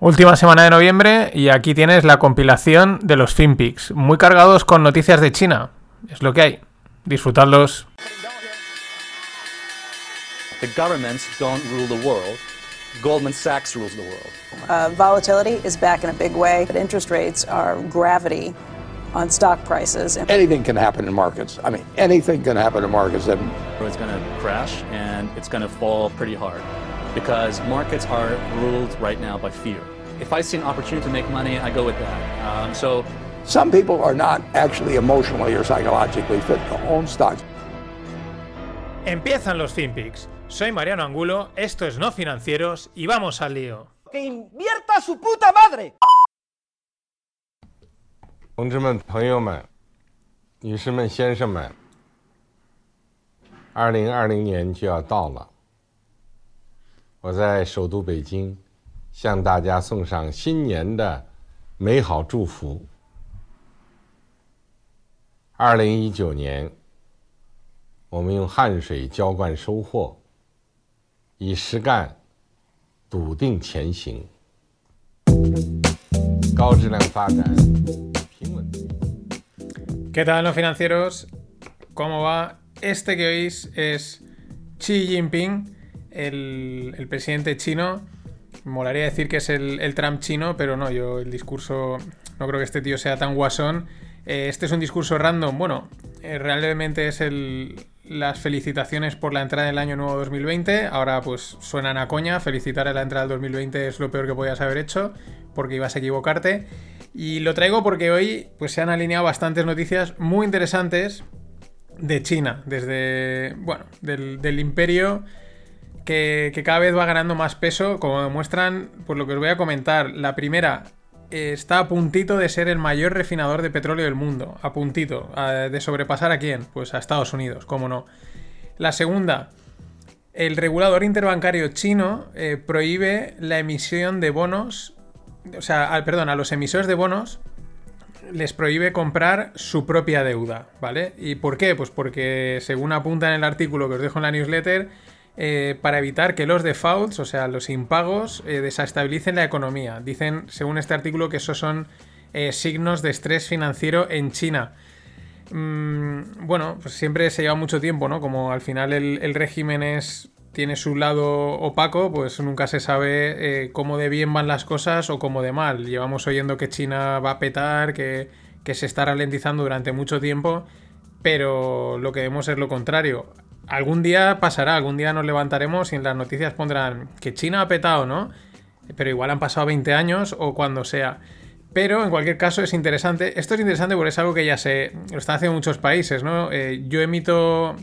Última semana de noviembre y aquí tienes la compilación de los FinPix, muy cargados con noticias de China. Es lo que hay. Disfrutadlos. The governments don't rule the world. Goldman Sachs rules the world. Uh, volatility is back in a big way, but interest rates are gravity on stock prices. Anything can happen in markets. I mean, anything can happen in markets. It's going to crash and it's going to fall pretty hard because markets are ruled right now by fear. If I see an opportunity to make money, I go with that. Um, so some people are not actually emotionally or psychologically fit to own stocks. Empiezan los FinPix. Soy Mariano Angulo, esto es No Financieros y vamos al lío. ¡Que invierta su puta madre! 同志们、朋友们、女士们、先生们，二零二零年就要到了， 我在首都北京向大家送上新年的美好祝福。二零一九年，我们用汗水浇灌收获，以实干笃定前行，高质量发展。平稳 ¿Qué tal, no financieros? ¿Cómo va? Este que oís es Xi Jinping, el, presidente chino. Molaría decir que es el, Trump chino, pero no, yo el discurso no creo que este tío sea tan guasón. Eh, este es un discurso random. Bueno, eh, realmente es el, las felicitaciones por la entrada del año nuevo 2020. Ahora pues suenan a coña. Felicitar a la entrada del 2020 es lo peor que podías haber hecho, porque ibas a equivocarte. Y lo traigo porque hoy pues, se han alineado bastantes noticias muy interesantes de China, desde, bueno, del imperio que, cada vez va ganando más peso, como demuestran, por lo que os voy a comentar. La primera, eh, está a puntito de ser el mayor refinador de petróleo del mundo, a puntito, de sobrepasar a quién, pues a Estados Unidos, cómo no. La segunda, el regulador interbancario chino eh, prohíbe la emisión de bonos o sea, al, perdón, a los emisores de bonos les prohíbe comprar su propia deuda, ¿vale? ¿Y por qué? Pues porque, según apunta en el artículo que os dejo en la newsletter, eh, para evitar que los defaults, o sea, los impagos, eh, desestabilicen la economía. Dicen, según este artículo, que esos son eh, signos de estrés financiero en China. Mm, bueno, pues siempre se lleva mucho tiempo, ¿no? Como al final el, régimen es tiene su lado opaco, pues nunca se sabe cómo de bien van las cosas o cómo de mal. Llevamos oyendo que China va a petar, que, se está ralentizando durante mucho tiempo, pero lo que vemos es lo contrario. Algún día pasará, algún día nos levantaremos y en las noticias pondrán que China ha petado, ¿no? Pero igual han pasado 20 años o cuando sea. Pero en cualquier caso es interesante. Esto es interesante porque es algo que ya se. lo están haciendo muchos países, ¿no? Eh, yo emito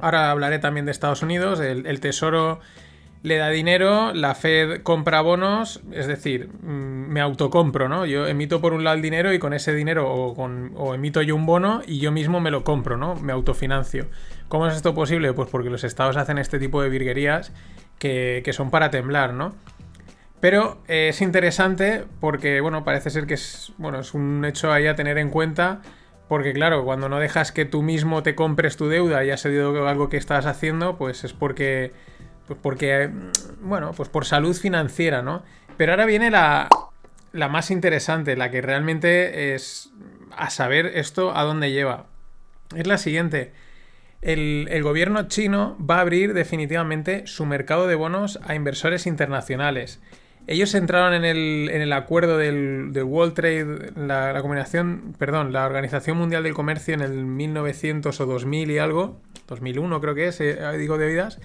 Ahora hablaré también de Estados Unidos. El, el, Tesoro le da dinero, la Fed compra bonos, es decir, me autocompro, ¿no? Yo emito por un lado el dinero y con ese dinero o, con, o emito yo un bono y yo mismo me lo compro, ¿no? Me autofinancio. ¿Cómo es esto posible? Pues porque los estados hacen este tipo de virguerías que, que son para temblar, ¿no? Pero eh, es interesante porque, bueno, parece ser que es, bueno, es un hecho ahí a tener en cuenta porque claro, cuando no dejas que tú mismo te compres tu deuda y has sido algo que estás haciendo, pues es porque, porque, bueno, pues por salud financiera, ¿no? Pero ahora viene la, la más interesante, la que realmente es a saber esto a dónde lleva. Es la siguiente. El, el, gobierno chino va a abrir definitivamente su mercado de bonos a inversores internacionales. Ellos entraron en el, en el acuerdo del, del, World Trade, la, la, combinación, perdón, la Organización Mundial del Comercio en el 1900 o 2000 y algo, 2001 creo que es, eh, digo de oídas,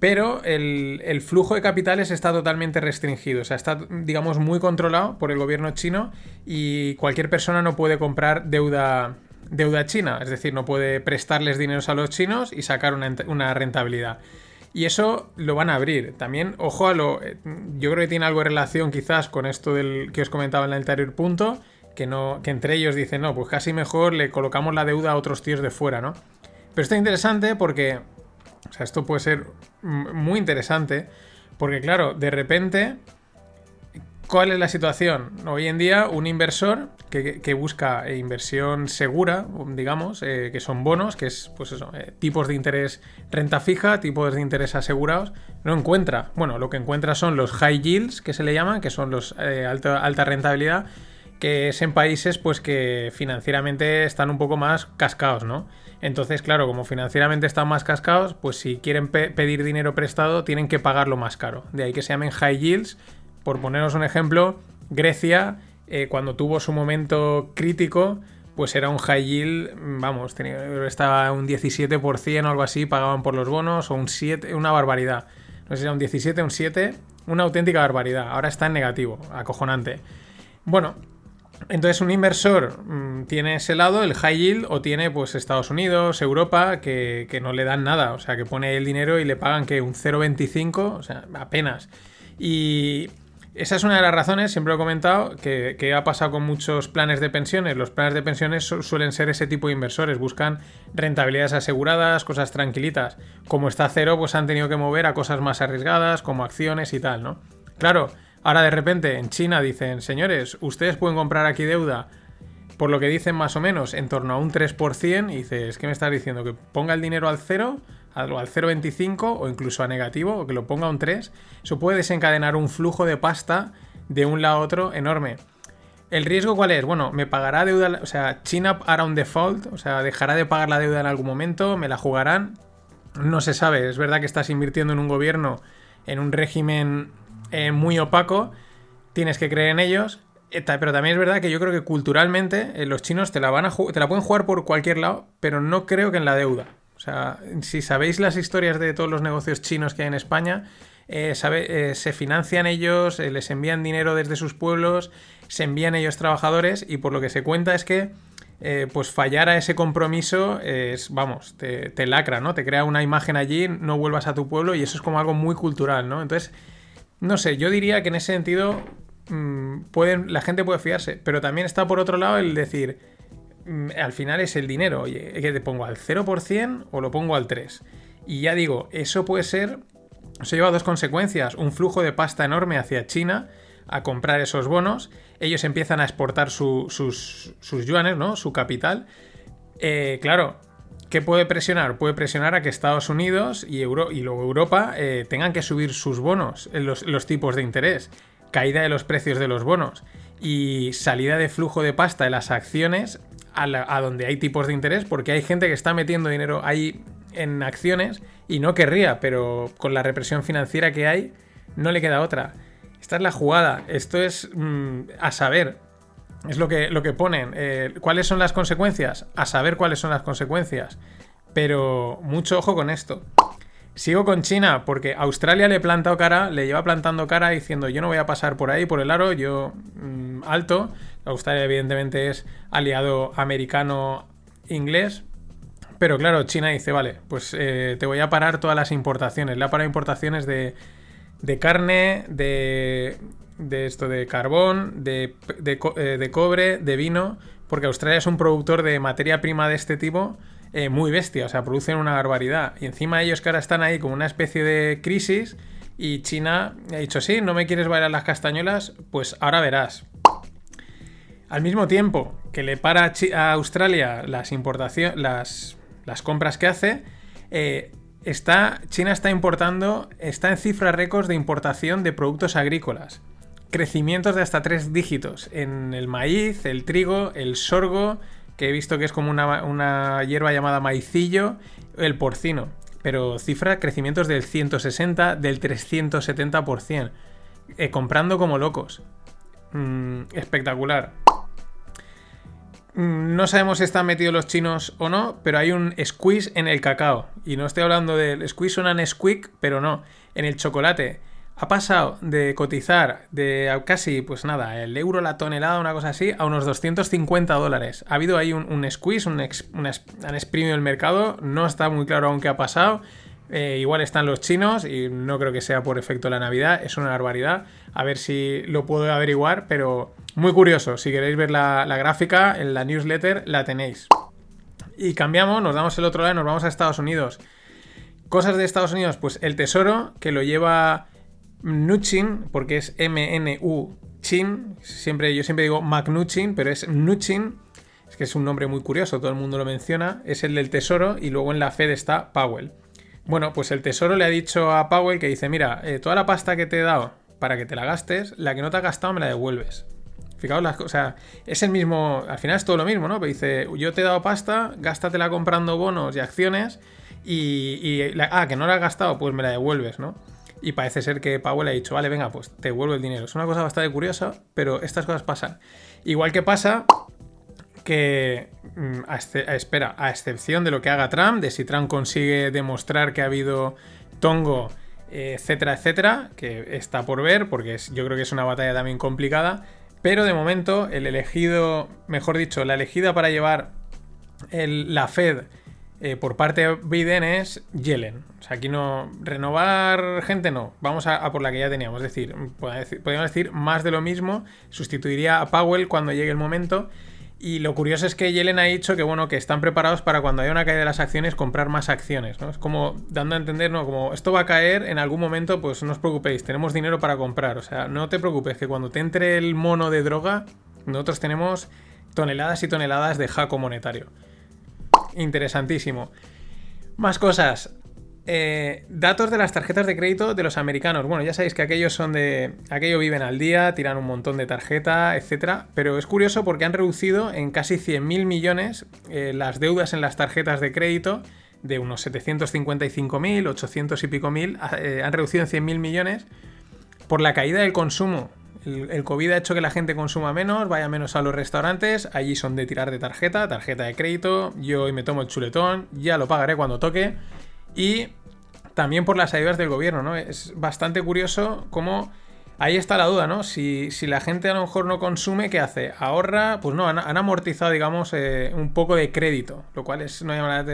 pero el, flujo de capitales está totalmente restringido, o sea, está, digamos, muy controlado por el gobierno chino y cualquier persona no puede comprar deuda, deuda china, es decir, no puede prestarles dinero a los chinos y sacar una, rentabilidad. Y eso lo van a abrir. También, ojo a lo. Yo creo que tiene algo de relación quizás con esto del que os comentaba en el anterior punto. Que, no, que entre ellos dicen, no, pues casi mejor le colocamos la deuda a otros tíos de fuera, ¿no? Pero esto es interesante porque. O sea, esto puede ser muy interesante. Porque, claro, de repente. ¿Cuál es la situación? Hoy en día un inversor que, busca inversión segura, digamos, eh, que son bonos, que es pues eh, tipos de interés renta fija, tipos de interés asegurados, no encuentra. Bueno, lo que encuentra son los high yields, que se le llaman, que son los eh, alta, alta rentabilidad, que es en países pues que financieramente están un poco más cascados, ¿no? Entonces, claro, como financieramente están más cascados, pues si quieren pe pedir dinero prestado tienen que pagarlo más caro. De ahí que se llamen high yields por poneros un ejemplo, Grecia, eh, cuando tuvo su momento crítico, pues era un high yield, vamos, estaba un 17% o algo así, pagaban por los bonos, o un 7, una barbaridad. No sé si era un 17, un 7, una auténtica barbaridad. Ahora está en negativo, acojonante. Bueno, entonces un inversor mmm, tiene ese lado, el high yield, o tiene pues Estados Unidos, Europa, que, que, no le dan nada, o sea, que pone el dinero y le pagan que un 0,25, o sea, apenas. Y esa es una de las razones, siempre lo he comentado, que, que, ha pasado con muchos planes de pensiones. Los planes de pensiones su suelen ser ese tipo de inversores, buscan rentabilidades aseguradas, cosas tranquilitas. Como está cero, pues han tenido que mover a cosas más arriesgadas, como acciones y tal, ¿no? Claro, ahora de repente en China dicen, señores, ustedes pueden comprar aquí deuda por lo que dicen más o menos en torno a un 3%, y dices, ¿qué me estás diciendo? ¿Que ponga el dinero al cero? al 0,25 o incluso a negativo, o que lo ponga a un 3, eso puede desencadenar un flujo de pasta de un lado a otro enorme. ¿El riesgo cuál es? Bueno, me pagará deuda, o sea, China hará un default, o sea, dejará de pagar la deuda en algún momento, me la jugarán, no se sabe, es verdad que estás invirtiendo en un gobierno, en un régimen eh, muy opaco, tienes que creer en ellos, eh, pero también es verdad que yo creo que culturalmente eh, los chinos te la, van a te la pueden jugar por cualquier lado, pero no creo que en la deuda. O sea, si sabéis las historias de todos los negocios chinos que hay en España, eh, sabe, se financian ellos, les envían dinero desde sus pueblos, se envían ellos trabajadores y por lo que se cuenta es que pues fallar a ese compromiso es, vamos, te, te, lacra, ¿no? Te crea una imagen allí, no vuelvas a tu pueblo y eso es como algo muy cultural, ¿no? Entonces, no sé, yo diría que en ese sentido pueden, la gente puede fiarse, pero también está por otro lado el decir al final es el dinero. Oye, que te pongo al 0% o lo pongo al 3%. Y ya digo, eso puede ser. Eso lleva dos consecuencias. Un flujo de pasta enorme hacia China a comprar esos bonos. Ellos empiezan a exportar su, sus, sus, yuanes, ¿no? Su capital. Eh, claro, ¿qué puede presionar? Puede presionar a que Estados Unidos y, Euro y luego Europa eh, tengan que subir sus bonos, los, los tipos de interés. Caída de los precios de los bonos y salida de flujo de pasta de las acciones a, donde hay tipos de interés, porque hay gente que está metiendo dinero ahí en acciones y no querría, pero con la represión financiera que hay, no le queda otra. Esta es la jugada, esto es mmm, a saber, es lo que, lo que ponen. Eh, ¿Cuáles son las consecuencias? A saber cuáles son las consecuencias. Pero mucho ojo con esto. Sigo con China porque Australia le plantado cara, le lleva plantando cara diciendo yo no voy a pasar por ahí, por el aro, yo mmm, alto. Australia evidentemente es aliado americano-inglés. Pero claro, China dice, vale, pues eh, te voy a parar todas las importaciones. Le ha parado importaciones de, de carne, de, de, esto de carbón, de, eh, de cobre, de vino, porque Australia es un productor de materia prima de este tipo eh, muy bestia, o sea, producen una barbaridad. Y encima ellos que ahora están ahí con una especie de crisis y China ha dicho, sí, no me quieres bailar las castañuelas, pues ahora verás. Al mismo tiempo que le para a Australia las las, las compras que hace, eh, está, China está importando, está en cifras récords de importación de productos agrícolas. Crecimientos de hasta tres dígitos en el maíz, el trigo, el sorgo, que he visto que es como una, hierba llamada maicillo, el porcino. Pero cifra crecimientos del 160, del 370%. Eh, comprando como locos. Mm, espectacular. Mm, no sabemos si están metidos los chinos o no, pero hay un squeeze en el cacao. Y no estoy hablando del squeeze, suena squeak, pero no. En el chocolate ha pasado de cotizar de casi, pues nada, el euro la tonelada, una cosa así, a unos 250 dólares. Ha habido ahí un, squeeze, un, ex, han exprimido el mercado, no está muy claro aún qué ha pasado. Eh, igual están los chinos y no creo que sea por efecto la Navidad, es una barbaridad. A ver si lo puedo averiguar, pero muy curioso. Si queréis ver la, la gráfica en la newsletter, la tenéis. Y cambiamos, nos damos el otro lado, nos vamos a Estados Unidos. Cosas de Estados Unidos, pues el tesoro que lo lleva Mnuchin, porque es M-N-U Chin, siempre, yo siempre digo Mnuchin, pero es Mnuchin, es que es un nombre muy curioso, todo el mundo lo menciona, es el del Tesoro y luego en la Fed está Powell. Bueno, pues el Tesoro le ha dicho a Powell que dice, mira, eh, toda la pasta que te he dado para que te la gastes, la que no te has gastado me la devuelves. Fijaos las cosas, es el mismo, al final es todo lo mismo, ¿no? Pero dice, yo te he dado pasta, gástatela comprando bonos y acciones y, ah, que no la has gastado, pues me la devuelves, ¿no? Y parece ser que Powell ha dicho, vale, venga, pues te devuelvo el dinero. Es una cosa bastante curiosa, pero estas cosas pasan. Igual que pasa que, mm, espera, a excepción de lo que haga Trump, de si Trump consigue demostrar que ha habido tongo, etcétera, etcétera, que está por ver, porque yo creo que es una batalla también complicada. Pero de momento, el elegido, mejor dicho, la elegida para llevar la Fed eh, por parte de Biden es Yellen. O sea, aquí no. Renovar gente no. Vamos a, por la que ya teníamos. Es decir, podríamos decir más de lo mismo. Sustituiría a Powell cuando llegue el momento. Y lo curioso es que Yellen ha dicho que bueno, que están preparados para cuando haya una caída de las acciones comprar más acciones, ¿no? Es como dando a entender, ¿no? Como esto va a caer en algún momento, pues no os preocupéis, tenemos dinero para comprar. O sea, no te preocupes, que cuando te entre el mono de droga, nosotros tenemos toneladas y toneladas de jaco monetario interesantísimo. Más cosas. Eh, datos de las tarjetas de crédito de los americanos. Bueno, ya sabéis que aquellos son de. Aquello viven al día, tiran un montón de tarjeta, etc. Pero es curioso porque han reducido en casi 100.000 millones eh, las deudas en las tarjetas de crédito de unos 755.000, 800 y pico mil. Eh, han reducido en 100.000 millones por la caída del consumo el, COVID ha hecho que la gente consuma menos, vaya menos a los restaurantes, allí son de tirar de tarjeta, tarjeta de crédito, yo hoy me tomo el chuletón, ya lo pagaré cuando toque. Y también por las ayudas del gobierno, ¿no? Es bastante curioso cómo... Ahí está la duda, ¿no? Si, la gente a lo mejor no consume, ¿qué hace? ¿Ahorra? Pues no, han, amortizado, digamos, eh, un poco de crédito, lo cual es, no la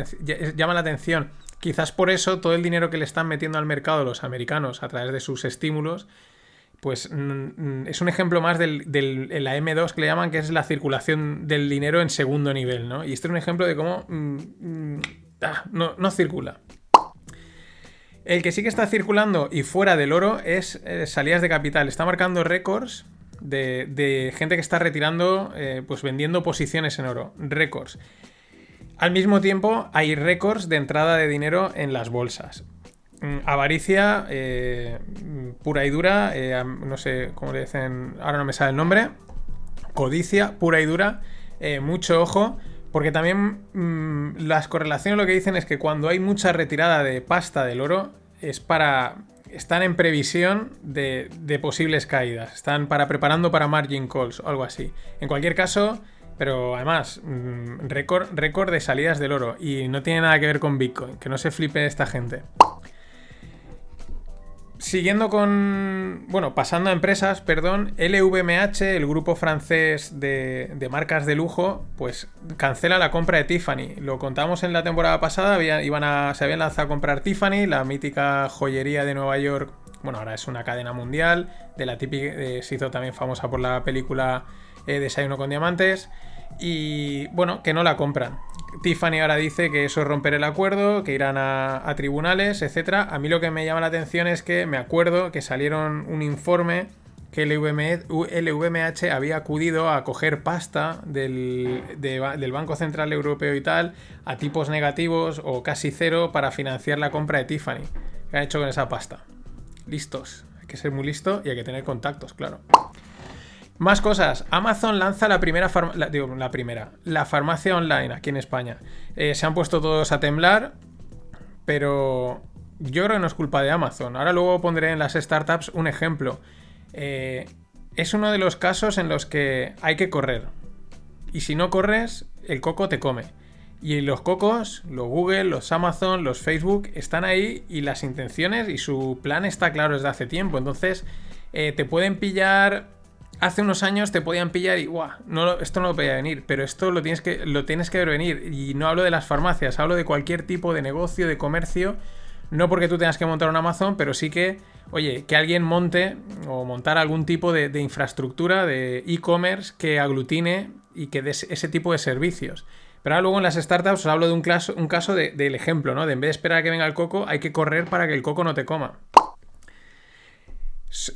llama la atención. Quizás por eso todo el dinero que le están metiendo al mercado los americanos a través de sus estímulos pues es un ejemplo más de la M2 que le llaman, que es la circulación del dinero en segundo nivel, ¿no? Y este es un ejemplo de cómo mm, mm, ah, no, circula. El que sí que está circulando y fuera del oro es eh, salidas de capital. Está marcando récords de, gente que está retirando, eh, pues vendiendo posiciones en oro. Récords. Al mismo tiempo, hay récords de entrada de dinero en las bolsas. Mm, avaricia eh, pura y dura, eh, no sé cómo le dicen, ahora no me sale el nombre, codicia pura y dura, eh, mucho ojo, porque también mm, las correlaciones lo que dicen es que cuando hay mucha retirada de pasta del oro es para... Están en previsión de, posibles caídas, están para preparando para margin calls o algo así. En cualquier caso, pero además, mm, récord, récord de salidas del oro y no tiene nada que ver con Bitcoin, que no se flipe esta gente. Siguiendo con. Bueno, pasando a empresas, perdón. LVMH, el grupo francés de, marcas de lujo, pues cancela la compra de Tiffany. Lo contamos en la temporada pasada. iban a, se habían lanzado a comprar Tiffany, la mítica joyería de Nueva York. Bueno, ahora es una cadena mundial. De la típica. se hizo también famosa por la película eh, Desayuno con Diamantes. Y bueno, que no la compran. Tiffany ahora dice que eso es romper el acuerdo, que irán a, tribunales, etc. A mí lo que me llama la atención es que me acuerdo que salieron un informe que el VMH había acudido a coger pasta del, del, Banco Central Europeo y tal a tipos negativos o casi cero para financiar la compra de Tiffany. ¿Qué han hecho con esa pasta? Listos. Hay que ser muy listo y hay que tener contactos, claro. Más cosas. Amazon lanza la primera, digo, la primera, la farmacia online aquí en España. Eh, se han puesto todos a temblar, pero yo creo que no es culpa de Amazon. Ahora luego pondré en las startups un ejemplo. Eh, es uno de los casos en los que hay que correr. Y si no corres, el coco te come. Y los cocos, los Google, los Amazon, los Facebook, están ahí y las intenciones y su plan está claro desde hace tiempo. Entonces, eh, te pueden pillar hace unos años te podían pillar y, guau, no, esto no lo podía venir, pero esto lo tienes, que, lo tienes que ver venir. Y no hablo de las farmacias, hablo de cualquier tipo de negocio, de comercio. No porque tú tengas que montar un Amazon, pero sí que, oye, que alguien monte o montar algún tipo de, infraestructura de e-commerce que aglutine y que dé ese tipo de servicios. Pero ahora luego en las startups os hablo de un, caso, un caso del ejemplo, ¿no? De en vez de esperar a que venga el coco, hay que correr para que el coco no te coma.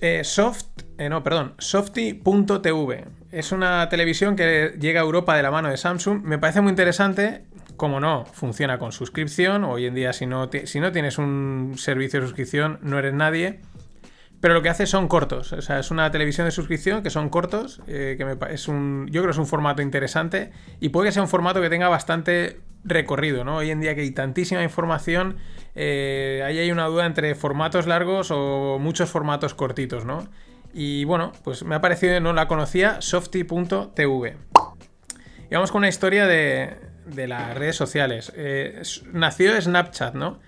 Eh, soft, eh, no, perdón, softy.tv. Es una televisión que llega a Europa de la mano de Samsung. Me parece muy interesante. Como no, funciona con suscripción. Hoy en día, si no, tienes un servicio de suscripción, no eres nadie. Pero lo que hace son cortos. O sea, es una televisión de suscripción que son cortos. Eh, que me, es un, yo creo que es un formato interesante. Y puede que sea un formato que tenga bastante recorrido, ¿no? Hoy en día que hay tantísima información, eh, ahí hay una duda entre formatos largos o muchos formatos cortitos, ¿no? Y bueno, pues me ha parecido, no la conocía, softy.tv. Y vamos con una historia de, de las redes sociales. Eh, nació Snapchat, ¿no?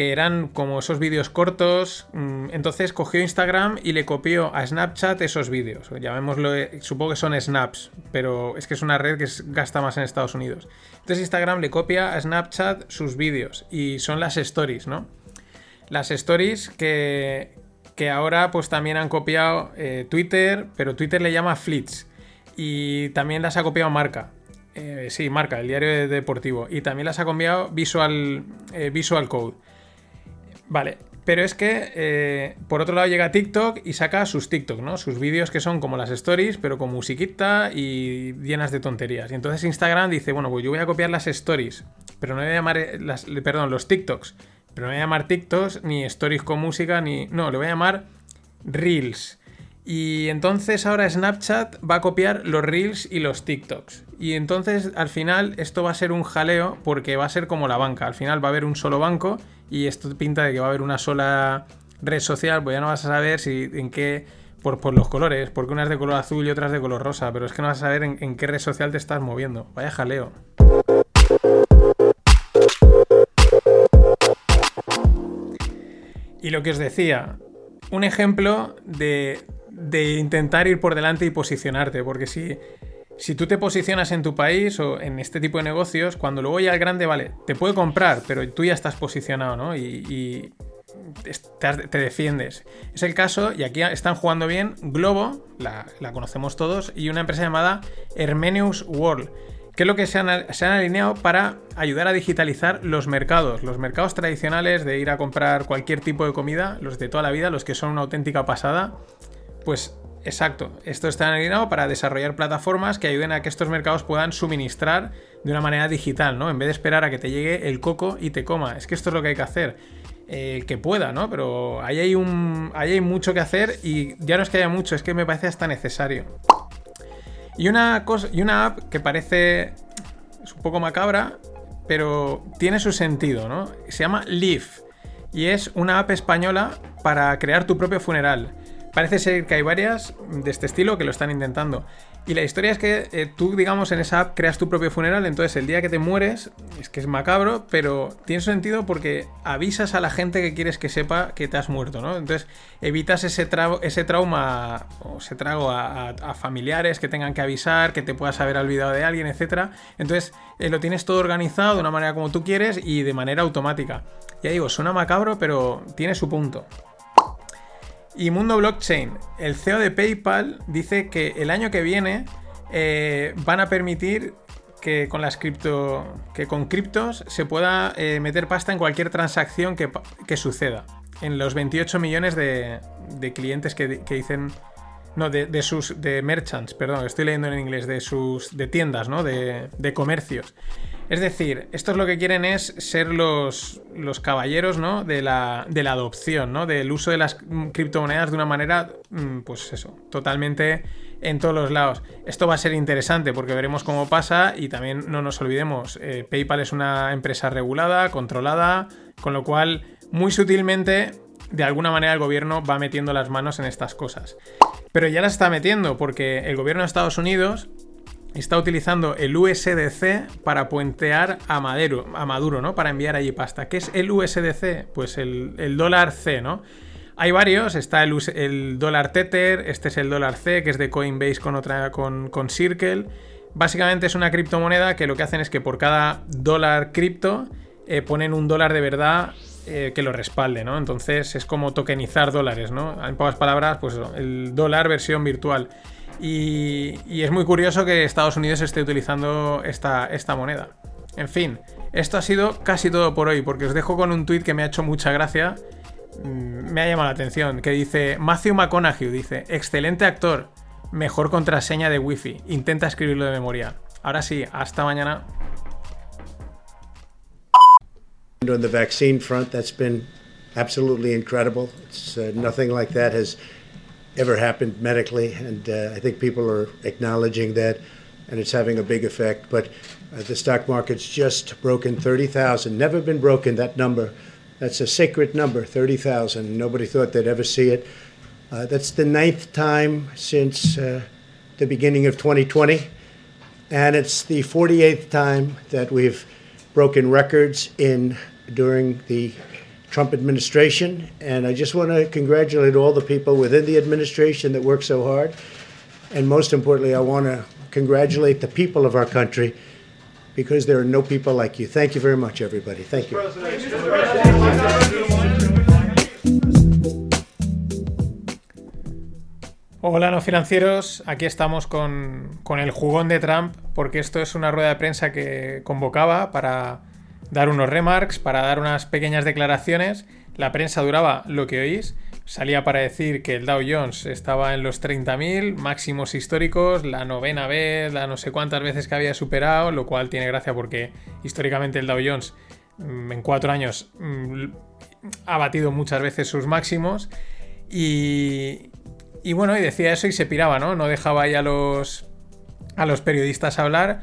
Que eran como esos vídeos cortos. Mm, entonces cogió Instagram y le copió a Snapchat esos vídeos. Llamémoslo, eh, supongo que son snaps, pero es que es una red que gasta más en Estados Unidos. Entonces Instagram le copia a Snapchat sus vídeos y son las stories, ¿no? Las stories que, que ahora pues también han copiado eh, Twitter, pero Twitter le llama Flits. Y también las ha copiado Marca. Eh, sí, Marca, el diario deportivo. Y también las ha copiado Visual, Visual Code. Vale, pero es que eh, por otro lado llega TikTok y saca sus TikTok, ¿no? Sus vídeos que son como las stories, pero con musiquita y llenas de tonterías. Y entonces Instagram dice, bueno, pues yo voy a copiar las stories, pero no voy a llamar eh, las, perdón, los TikToks, pero no voy a llamar TikToks ni stories con música ni no, le voy a llamar Reels. Y entonces ahora Snapchat va a copiar los Reels y los TikToks. Y entonces al final esto va a ser un jaleo porque va a ser como la banca. Al final va a haber un solo banco y esto pinta de que va a haber una sola red social, pues ya no vas a saber si en qué, por, los colores, porque una es de color azul y otra es de color rosa, pero es que no vas a saber en, qué red social te estás moviendo. Vaya jaleo. Y lo que os decía, un ejemplo de, de intentar ir por delante y posicionarte, porque si si tú te posicionas en tu país o en este tipo de negocios, cuando luego ya el grande, vale, te puede comprar, pero tú ya estás posicionado, ¿no? Y, te, defiendes. Es el caso, y aquí están jugando bien, Globo, la, conocemos todos, y una empresa llamada Hermenius World. que es lo que se han, se han, alineado para ayudar a digitalizar los mercados, los mercados tradicionales de ir a comprar cualquier tipo de comida, los de toda la vida, los que son una auténtica pasada, pues Exacto, esto está alineado para desarrollar plataformas que ayuden a que estos mercados puedan suministrar de una manera digital, ¿no? En vez de esperar a que te llegue el coco y te coma. Es que esto es lo que hay que hacer. Eh, que pueda, ¿no? Pero ahí hay, mucho que hacer y ya no es que haya mucho, es que me parece hasta necesario. Y una, cosa, y una app que parece es un poco macabra, pero tiene su sentido, ¿no? Se llama Leaf y es una app española para crear tu propio funeral. Parece ser que hay varias de este estilo que lo están intentando. Y la historia es que eh, tú, digamos, en esa app creas tu propio funeral, entonces el día que te mueres, es que es macabro, pero tiene sentido porque avisas a la gente que quieres que sepa que te has muerto, ¿no? Entonces evitas ese, trauma o ese trago a, familiares que tengan que avisar, que te puedas haber olvidado de alguien, etc. Entonces eh, lo tienes todo organizado de una manera como tú quieres y de manera automática. Ya digo, suena macabro, pero tiene su punto. Y Mundo Blockchain, el CEO de PayPal dice que el año que viene eh, van a permitir que con las cripto. que con criptos se pueda eh, meter pasta en cualquier transacción que, suceda. En los 28 millones de, clientes que, dicen. No, de, sus. de merchants, perdón, estoy leyendo en inglés, de sus. de tiendas, ¿no? De, de comercios. Es decir, estos lo que quieren es ser los, los caballeros ¿no? de, la, de la adopción, ¿no? del uso de las criptomonedas de una manera, mm, pues eso, totalmente en todos los lados. Esto va a ser interesante porque veremos cómo pasa y también no nos olvidemos, eh, PayPal es una empresa regulada, controlada, con lo cual muy sutilmente, de alguna manera el gobierno va metiendo las manos en estas cosas. Pero ya las está metiendo porque el gobierno de Estados Unidos está utilizando el USDC para puentear a Maduro, a Maduro, ¿no? Para enviar allí pasta. ¿Qué es el USDC? Pues el, dólar C, ¿no? Hay varios, está el, el, dólar Tether, este es el dólar C, que es de Coinbase con otra, con, Circle. Básicamente es una criptomoneda que lo que hacen es que por cada dólar cripto eh, ponen un dólar de verdad eh, que lo respalde, ¿no? Entonces es como tokenizar dólares, ¿no? En pocas palabras, pues el dólar versión virtual. Y, es muy curioso que Estados Unidos esté utilizando esta, esta moneda. En fin, esto ha sido casi todo por hoy, porque os dejo con un tuit que me ha hecho mucha gracia mm, me ha llamado la atención, que dice Matthew McConaughey, dice, excelente actor, mejor contraseña de wifi, intenta escribirlo de memoria. Ahora sí, hasta mañana. Ever happened medically, and uh, I think people are acknowledging that, and it's having a big effect. But uh, the stock market's just broken 30,000. Never been broken that number. That's a sacred number, 30,000. Nobody thought they'd ever see it. Uh, that's the ninth time since uh, the beginning of 2020, and it's the 48th time that we've broken records in during the Trump administration. And I just want to congratulate all the people within the administration that work so hard. And most importantly, I want to congratulate the people of our country because there are no people like you. Thank you very much, everybody. Thank you. Hola, no financieros. Aquí estamos con, con, el jugón de Trump, porque esto es una rueda de prensa que convocaba para dar unos remarks, para dar unas pequeñas declaraciones. La prensa duraba lo que oís. Salía para decir que el Dow Jones estaba en los 30.000 máximos históricos, la novena vez, la no sé cuántas veces que había superado, lo cual tiene gracia porque históricamente el Dow Jones mm, en cuatro años mm, ha batido muchas veces sus máximos. Y, y bueno, y decía eso y se piraba, ¿no? No dejaba ahí a los, a los periodistas hablar.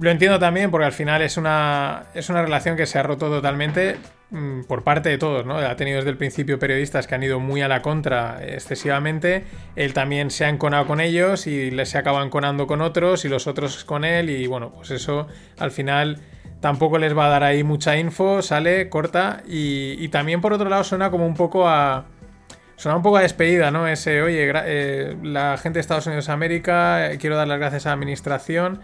Lo entiendo también porque al final es una, es una relación que se ha roto totalmente mmm, por parte de todos, ¿no? Ha tenido desde el principio periodistas que han ido muy a la contra excesivamente. Él también se ha enconado con ellos y les se acaba enconando con otros y los otros con él. Y bueno, pues eso al final tampoco les va a dar ahí mucha info, sale, corta. Y, y también por otro lado suena como un poco a Suena un poco a despedida, ¿no? Ese, oye, eh, la gente de Estados Unidos de América, eh, quiero dar las gracias a la administración.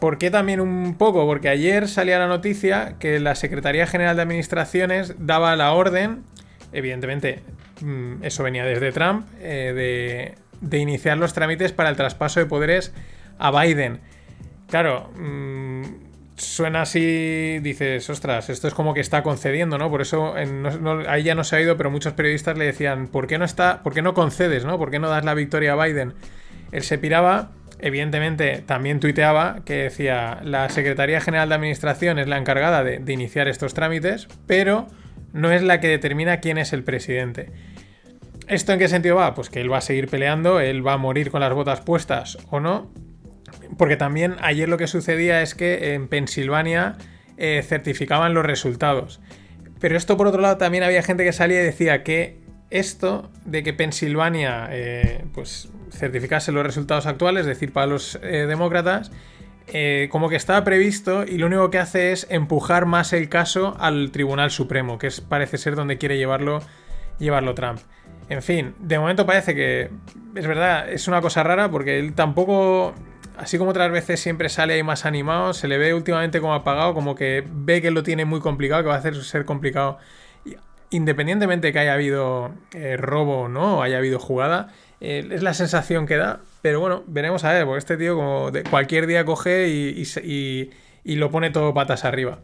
¿Por qué también un poco? Porque ayer salía la noticia que la Secretaría General de Administraciones daba la orden, evidentemente mmm, eso venía desde Trump, eh, de, de, iniciar los trámites para el traspaso de poderes a Biden. Claro, mmm, suena así, dices, ostras, esto es como que está concediendo, ¿no? Por eso no, ahí ya no se ha oído, pero muchos periodistas le decían, ¿por qué no está, por qué no concedes, ¿no? ¿Por qué no das la victoria a Biden? Él se piraba, evidentemente también tuiteaba que decía, la Secretaría General de Administración es la encargada de, iniciar estos trámites, pero no es la que determina quién es el presidente. ¿Esto en qué sentido va? Pues que él va a seguir peleando, él va a morir con las botas puestas o no, porque también ayer lo que sucedía es que en Pensilvania eh, certificaban los resultados. Pero esto por otro lado también había gente que salía y decía que esto de que Pensilvania eh, pues certificase los resultados actuales, es decir, para los eh, demócratas, eh, como que estaba previsto y lo único que hace es empujar más el caso al Tribunal Supremo, que es, parece ser donde quiere llevarlo, llevarlo Trump. En fin, de momento parece que es verdad, es una cosa rara porque él tampoco así como otras veces siempre sale ahí más animado, se le ve últimamente como apagado, como que ve que lo tiene muy complicado, que va a hacer ser complicado. Independientemente de que haya habido eh, robo o no, o haya habido jugada, eh, es la sensación que da. Pero bueno, veremos a ver, porque este tío como de cualquier día coge y, y, y, lo pone todo patas arriba.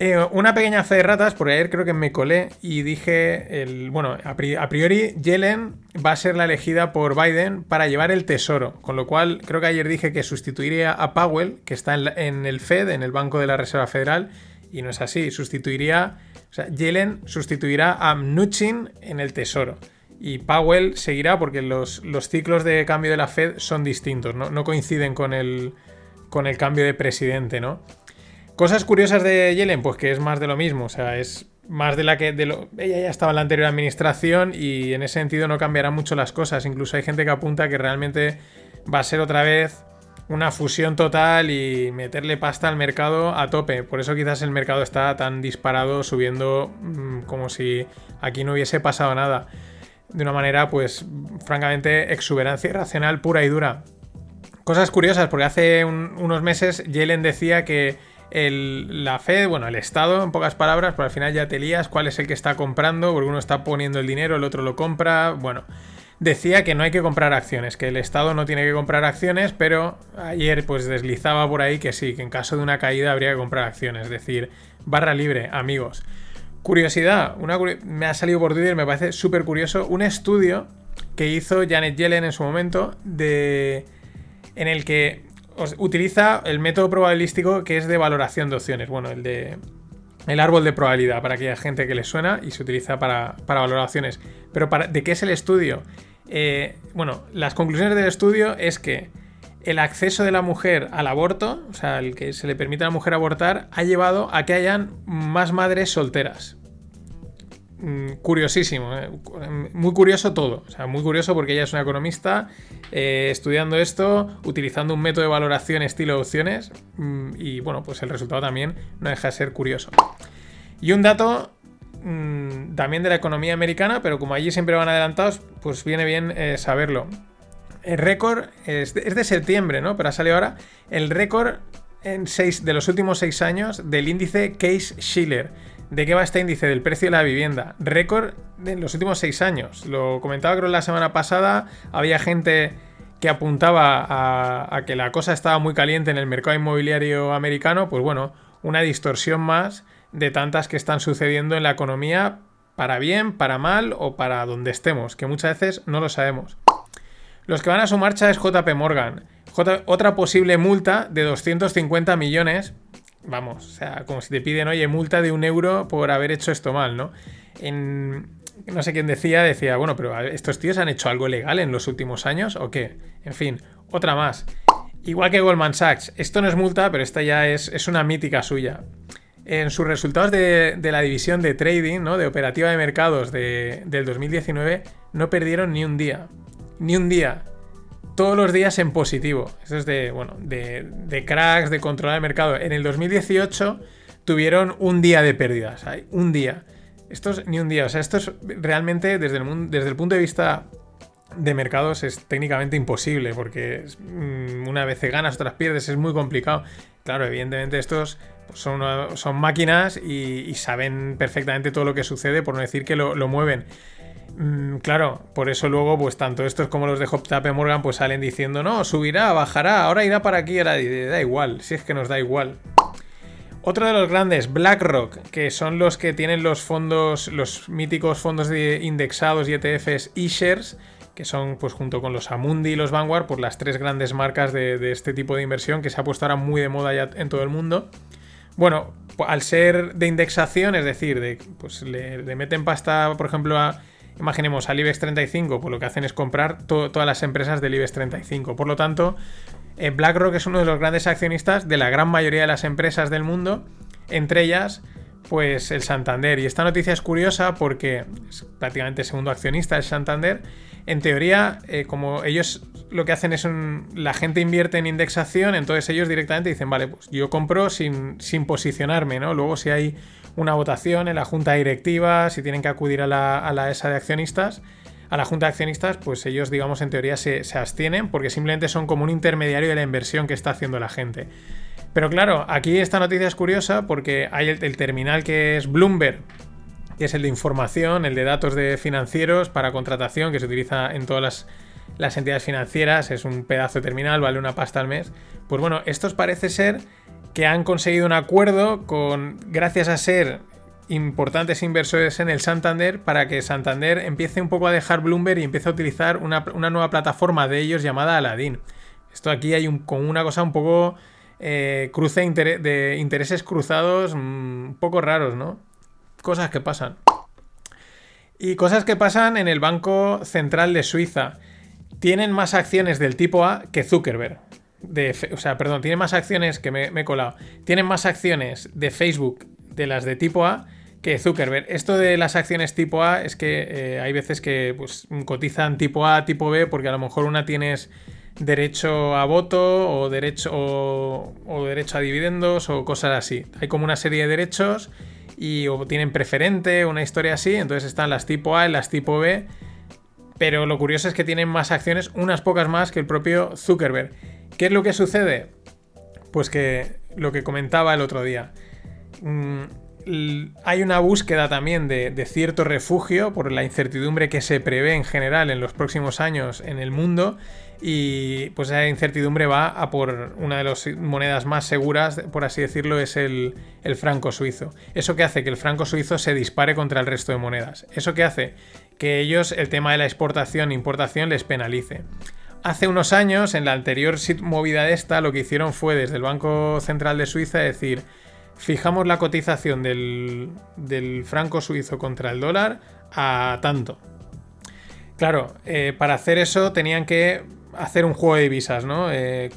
Eh, una pequeña fe de ratas, porque ayer creo que me colé y dije, el, bueno, a priori Yellen va a ser la elegida por Biden para llevar el tesoro, con lo cual creo que ayer dije que sustituiría a Powell, que está en, en el Fed, en el Banco de la Reserva Federal, y no es así, sustituiría, o sea, Yellen sustituirá a Mnuchin en el tesoro. Y Powell seguirá porque los, los ciclos de cambio de la Fed son distintos, no, coinciden con el, con el cambio de presidente, ¿no? Cosas curiosas de Yellen, pues que es más de lo mismo, o sea, es más de la que de lo, ella ya estaba en la anterior administración y en ese sentido no cambiarán mucho las cosas. Incluso hay gente que apunta que realmente va a ser otra vez una fusión total y meterle pasta al mercado a tope. Por eso quizás el mercado está tan disparado, subiendo mmm, como si aquí no hubiese pasado nada. De una manera, pues, francamente, exuberancia irracional pura y dura. Cosas curiosas, porque hace un, unos meses Yellen decía que el, la Fed, bueno, el Estado, en pocas palabras, pero al final ya te lías cuál es el que está comprando, porque uno está poniendo el dinero, el otro lo compra, bueno. Decía que no hay que comprar acciones, que el Estado no tiene que comprar acciones, pero ayer pues deslizaba por ahí que sí, que en caso de una caída habría que comprar acciones, es decir, barra libre, amigos. Curiosidad, una me ha salido por Twitter, me parece súper curioso, un estudio que hizo Janet Yellen en su momento de en el que utiliza el método probabilístico que es de valoración de opciones, bueno, el de el árbol de probabilidad para aquella gente que le suena y se utiliza para, para valoraciones. Pero para, ¿de qué es el estudio? Eh, bueno, las conclusiones del estudio es que el acceso de la mujer al aborto, o sea, el que se le permite a la mujer abortar, ha llevado a que hayan más madres solteras. Mm, Curiosísimo, eh, cu- muy curioso todo. O sea, muy curioso porque ella es una economista eh, estudiando esto, utilizando un método de valoración estilo opciones. mm, Y bueno, pues el resultado también no deja de ser curioso. Y un dato mm, también de la economía americana, pero como allí siempre van adelantados, pues viene bien eh, saberlo. El récord es de, septiembre, ¿no? Pero ha salido ahora el récord en seis, de los últimos seis años del índice Case-Shiller. ¿De qué va este índice? Del precio de la vivienda. Récord de los últimos seis años. Lo comentaba creo la semana pasada. Había gente que apuntaba a, a que la cosa estaba muy caliente en el mercado inmobiliario americano. Pues bueno, una distorsión más de tantas que están sucediendo en la economía para bien, para mal o para donde estemos, que muchas veces no lo sabemos. Los que van a su marcha es JP Morgan. Otra posible multa de 250 millones. Vamos, o sea, como si te piden, oye, multa de un euro por haber hecho esto mal, ¿no? En, no sé quién decía, decía, bueno, pero ¿estos tíos han hecho algo legal en los últimos años o qué? En fin, otra más. Igual que Goldman Sachs, esto no es multa, pero esta ya es, es una mítica suya. En sus resultados de, de la división de trading, ¿no? de operativa de mercados de- del 2019, no perdieron ni un día. Ni un día. Todos los días en positivo. Eso es de, bueno, de, de cracks, de controlar el mercado. En el 2018 tuvieron un día de pérdidas. Un día. Esto es ni un día. O sea, esto es realmente desde el, desde el punto de vista de mercados es técnicamente imposible porque mm, una vez ganas, otras pierdes, es muy complicado. Claro, evidentemente estos pues, son, son máquinas y, saben perfectamente todo lo que sucede, por no decir que lo mueven. Mm, claro, por eso luego, pues tanto estos como los de JP Morgan, pues salen diciendo, no, subirá, bajará, ahora irá para aquí, ahora da igual, si es que nos da igual. Otro de los grandes, BlackRock, que son los que tienen los fondos, los míticos fondos de indexados y ETFs eShares, que son, pues junto con los Amundi y los Vanguard, pues las tres grandes marcas de, este tipo de inversión que se ha puesto ahora muy de moda ya en todo el mundo. Bueno, al ser de indexación, es decir, de, pues le meten pasta, por ejemplo, a, imaginemos al IBEX 35, pues lo que hacen es comprar to- todas las empresas del IBEX 35. Por lo tanto, eh, BlackRock es uno de los grandes accionistas de la gran mayoría de las empresas del mundo, entre ellas, pues el Santander. Y esta noticia es curiosa porque es prácticamente segundo accionista el Santander. En teoría, eh, como ellos lo que hacen es la gente invierte en indexación, entonces ellos directamente dicen, vale, pues yo compro sin, sin posicionarme, ¿no? Luego si hay una votación en la junta directiva, si tienen que acudir a la, a la ESA de accionistas, a la junta de accionistas, pues ellos, digamos, en teoría se, se abstienen porque simplemente son como un intermediario de la inversión que está haciendo la gente. Pero claro, aquí esta noticia es curiosa porque hay el, el terminal que es Bloomberg, que es el de información, el de datos de financieros para contratación, que se utiliza en todas las, las entidades financieras, es un pedazo de terminal, vale una pasta al mes. Pues bueno, estos parece ser que han conseguido un acuerdo con, gracias a ser importantes inversores en el Santander, para que Santander empiece un poco a dejar Bloomberg y empiece a utilizar una, una nueva plataforma de ellos llamada Aladdin. Esto aquí hay un, con una cosa un poco eh, cruce de intereses cruzados, mm, un poco raros, ¿no? Cosas que pasan. Y cosas que pasan en el Banco Central de Suiza. Tienen más acciones del tipo A que Zuckerberg. De, o sea, perdón, tienen más acciones que me, me he colado. Tienen más acciones de Facebook de las de tipo A que Zuckerberg. Esto de las acciones tipo A es que eh, hay veces que pues, cotizan tipo A, tipo B, porque a lo mejor una tienes derecho a voto o derecho, o derecho a dividendos o cosas así. Hay como una serie de derechos y o tienen preferente, una historia así. Entonces están las tipo A y las tipo B. Pero lo curioso es que tienen más acciones, unas pocas más que el propio Zuckerberg. ¿Qué es lo que sucede? Pues que lo que comentaba el otro día. Mm, hay una búsqueda también de, cierto refugio por la incertidumbre que se prevé en general en los próximos años en el mundo y pues esa incertidumbre va a por una de las monedas más seguras, por así decirlo, es el, el franco suizo. Eso que hace que el franco suizo se dispare contra el resto de monedas. Eso que hace que ellos el tema de la exportación e importación les penalice. Hace unos años, en la anterior movida de esta, lo que hicieron fue desde el Banco Central de Suiza decir, fijamos la cotización del, franco suizo contra el dólar a tanto. Claro, eh, para hacer eso tenían que hacer un juego de divisas, ¿no? Eh,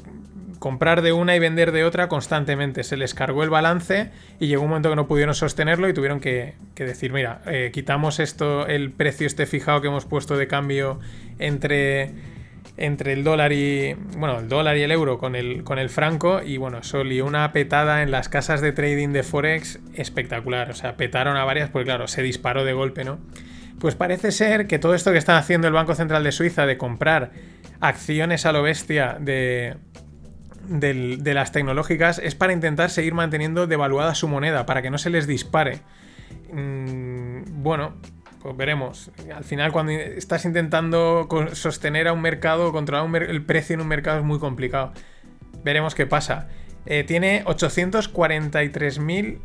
comprar de una y vender de otra constantemente. Se les cargó el balance y llegó un momento que no pudieron sostenerlo y tuvieron que, decir, mira, eh, quitamos esto, el precio este fijado que hemos puesto de cambio entre, entre el dólar y. Bueno, el dólar y el euro con el, con el franco. Y bueno, eso una petada en las casas de trading de Forex espectacular. O sea, petaron a varias, porque claro, se disparó de golpe, ¿no? Pues parece ser que todo esto que está haciendo el Banco Central de Suiza de comprar acciones a lo bestia de, de, las tecnológicas es para intentar seguir manteniendo devaluada su moneda, para que no se les dispare. Mm, bueno, pues veremos. Al final, cuando estás intentando sostener a un mercado, controlar el precio en un mercado es muy complicado. Veremos qué pasa. Eh, tiene 843.000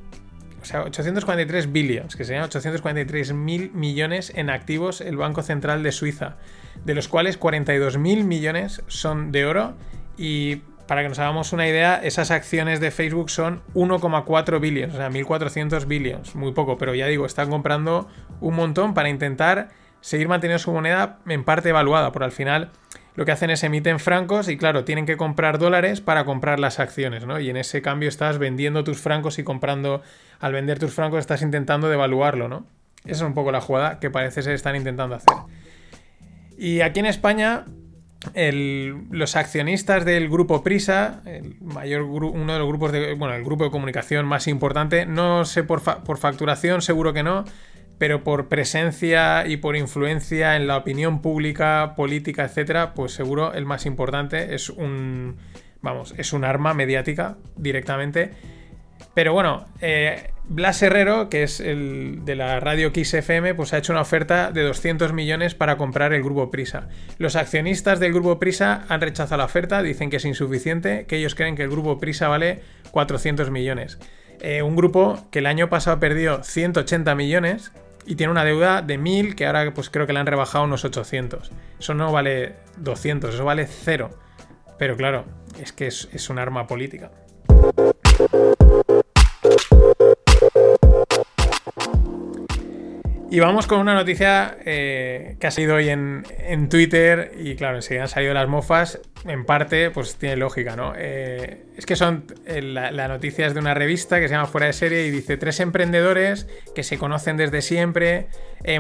o sea, 843 billions, que serían 843 mil millones en activos el Banco Central de Suiza, de los cuales 42 mil millones son de oro y para que nos hagamos una idea, esas acciones de Facebook son 1,4 billions, o sea, 1.400 billions, muy poco, pero ya digo, están comprando un montón para intentar seguir manteniendo su moneda en parte evaluada, por al final lo que hacen es emiten francos y claro, tienen que comprar dólares para comprar las acciones, ¿no? Y en ese cambio estás vendiendo tus francos y comprando, al vender tus francos estás intentando devaluarlo, ¿no? Esa es un poco la jugada que parece ser están intentando hacer. Y aquí en España, los accionistas del grupo Prisa, el mayor uno de los grupos de, bueno, el grupo de comunicación más importante, no sé por, por facturación, seguro que no, pero por presencia y por influencia en la opinión pública, política, etcétera, pues seguro el más importante es un, vamos, es un arma mediática directamente. Pero bueno, eh, Blas Herrero, que es el de la radio XFM, pues ha hecho una oferta de 200 millones para comprar el grupo Prisa. Los accionistas del grupo Prisa han rechazado la oferta, dicen que es insuficiente, que ellos creen que el grupo Prisa vale 400 millones. Eh, un grupo que el año pasado perdió 180 millones, y tiene una deuda de 1000 que ahora pues creo que le han rebajado unos 800. Eso no vale 200, eso vale cero. Pero claro, es que es un arma política. Y vamos con una noticia eh, que ha salido hoy en, Twitter y claro, enseguida han salido las mofas. En parte, pues tiene lógica, ¿no? Eh, es que son eh, la, noticia es de una revista que se llama Fuera de Serie y dice tres emprendedores que se conocen desde siempre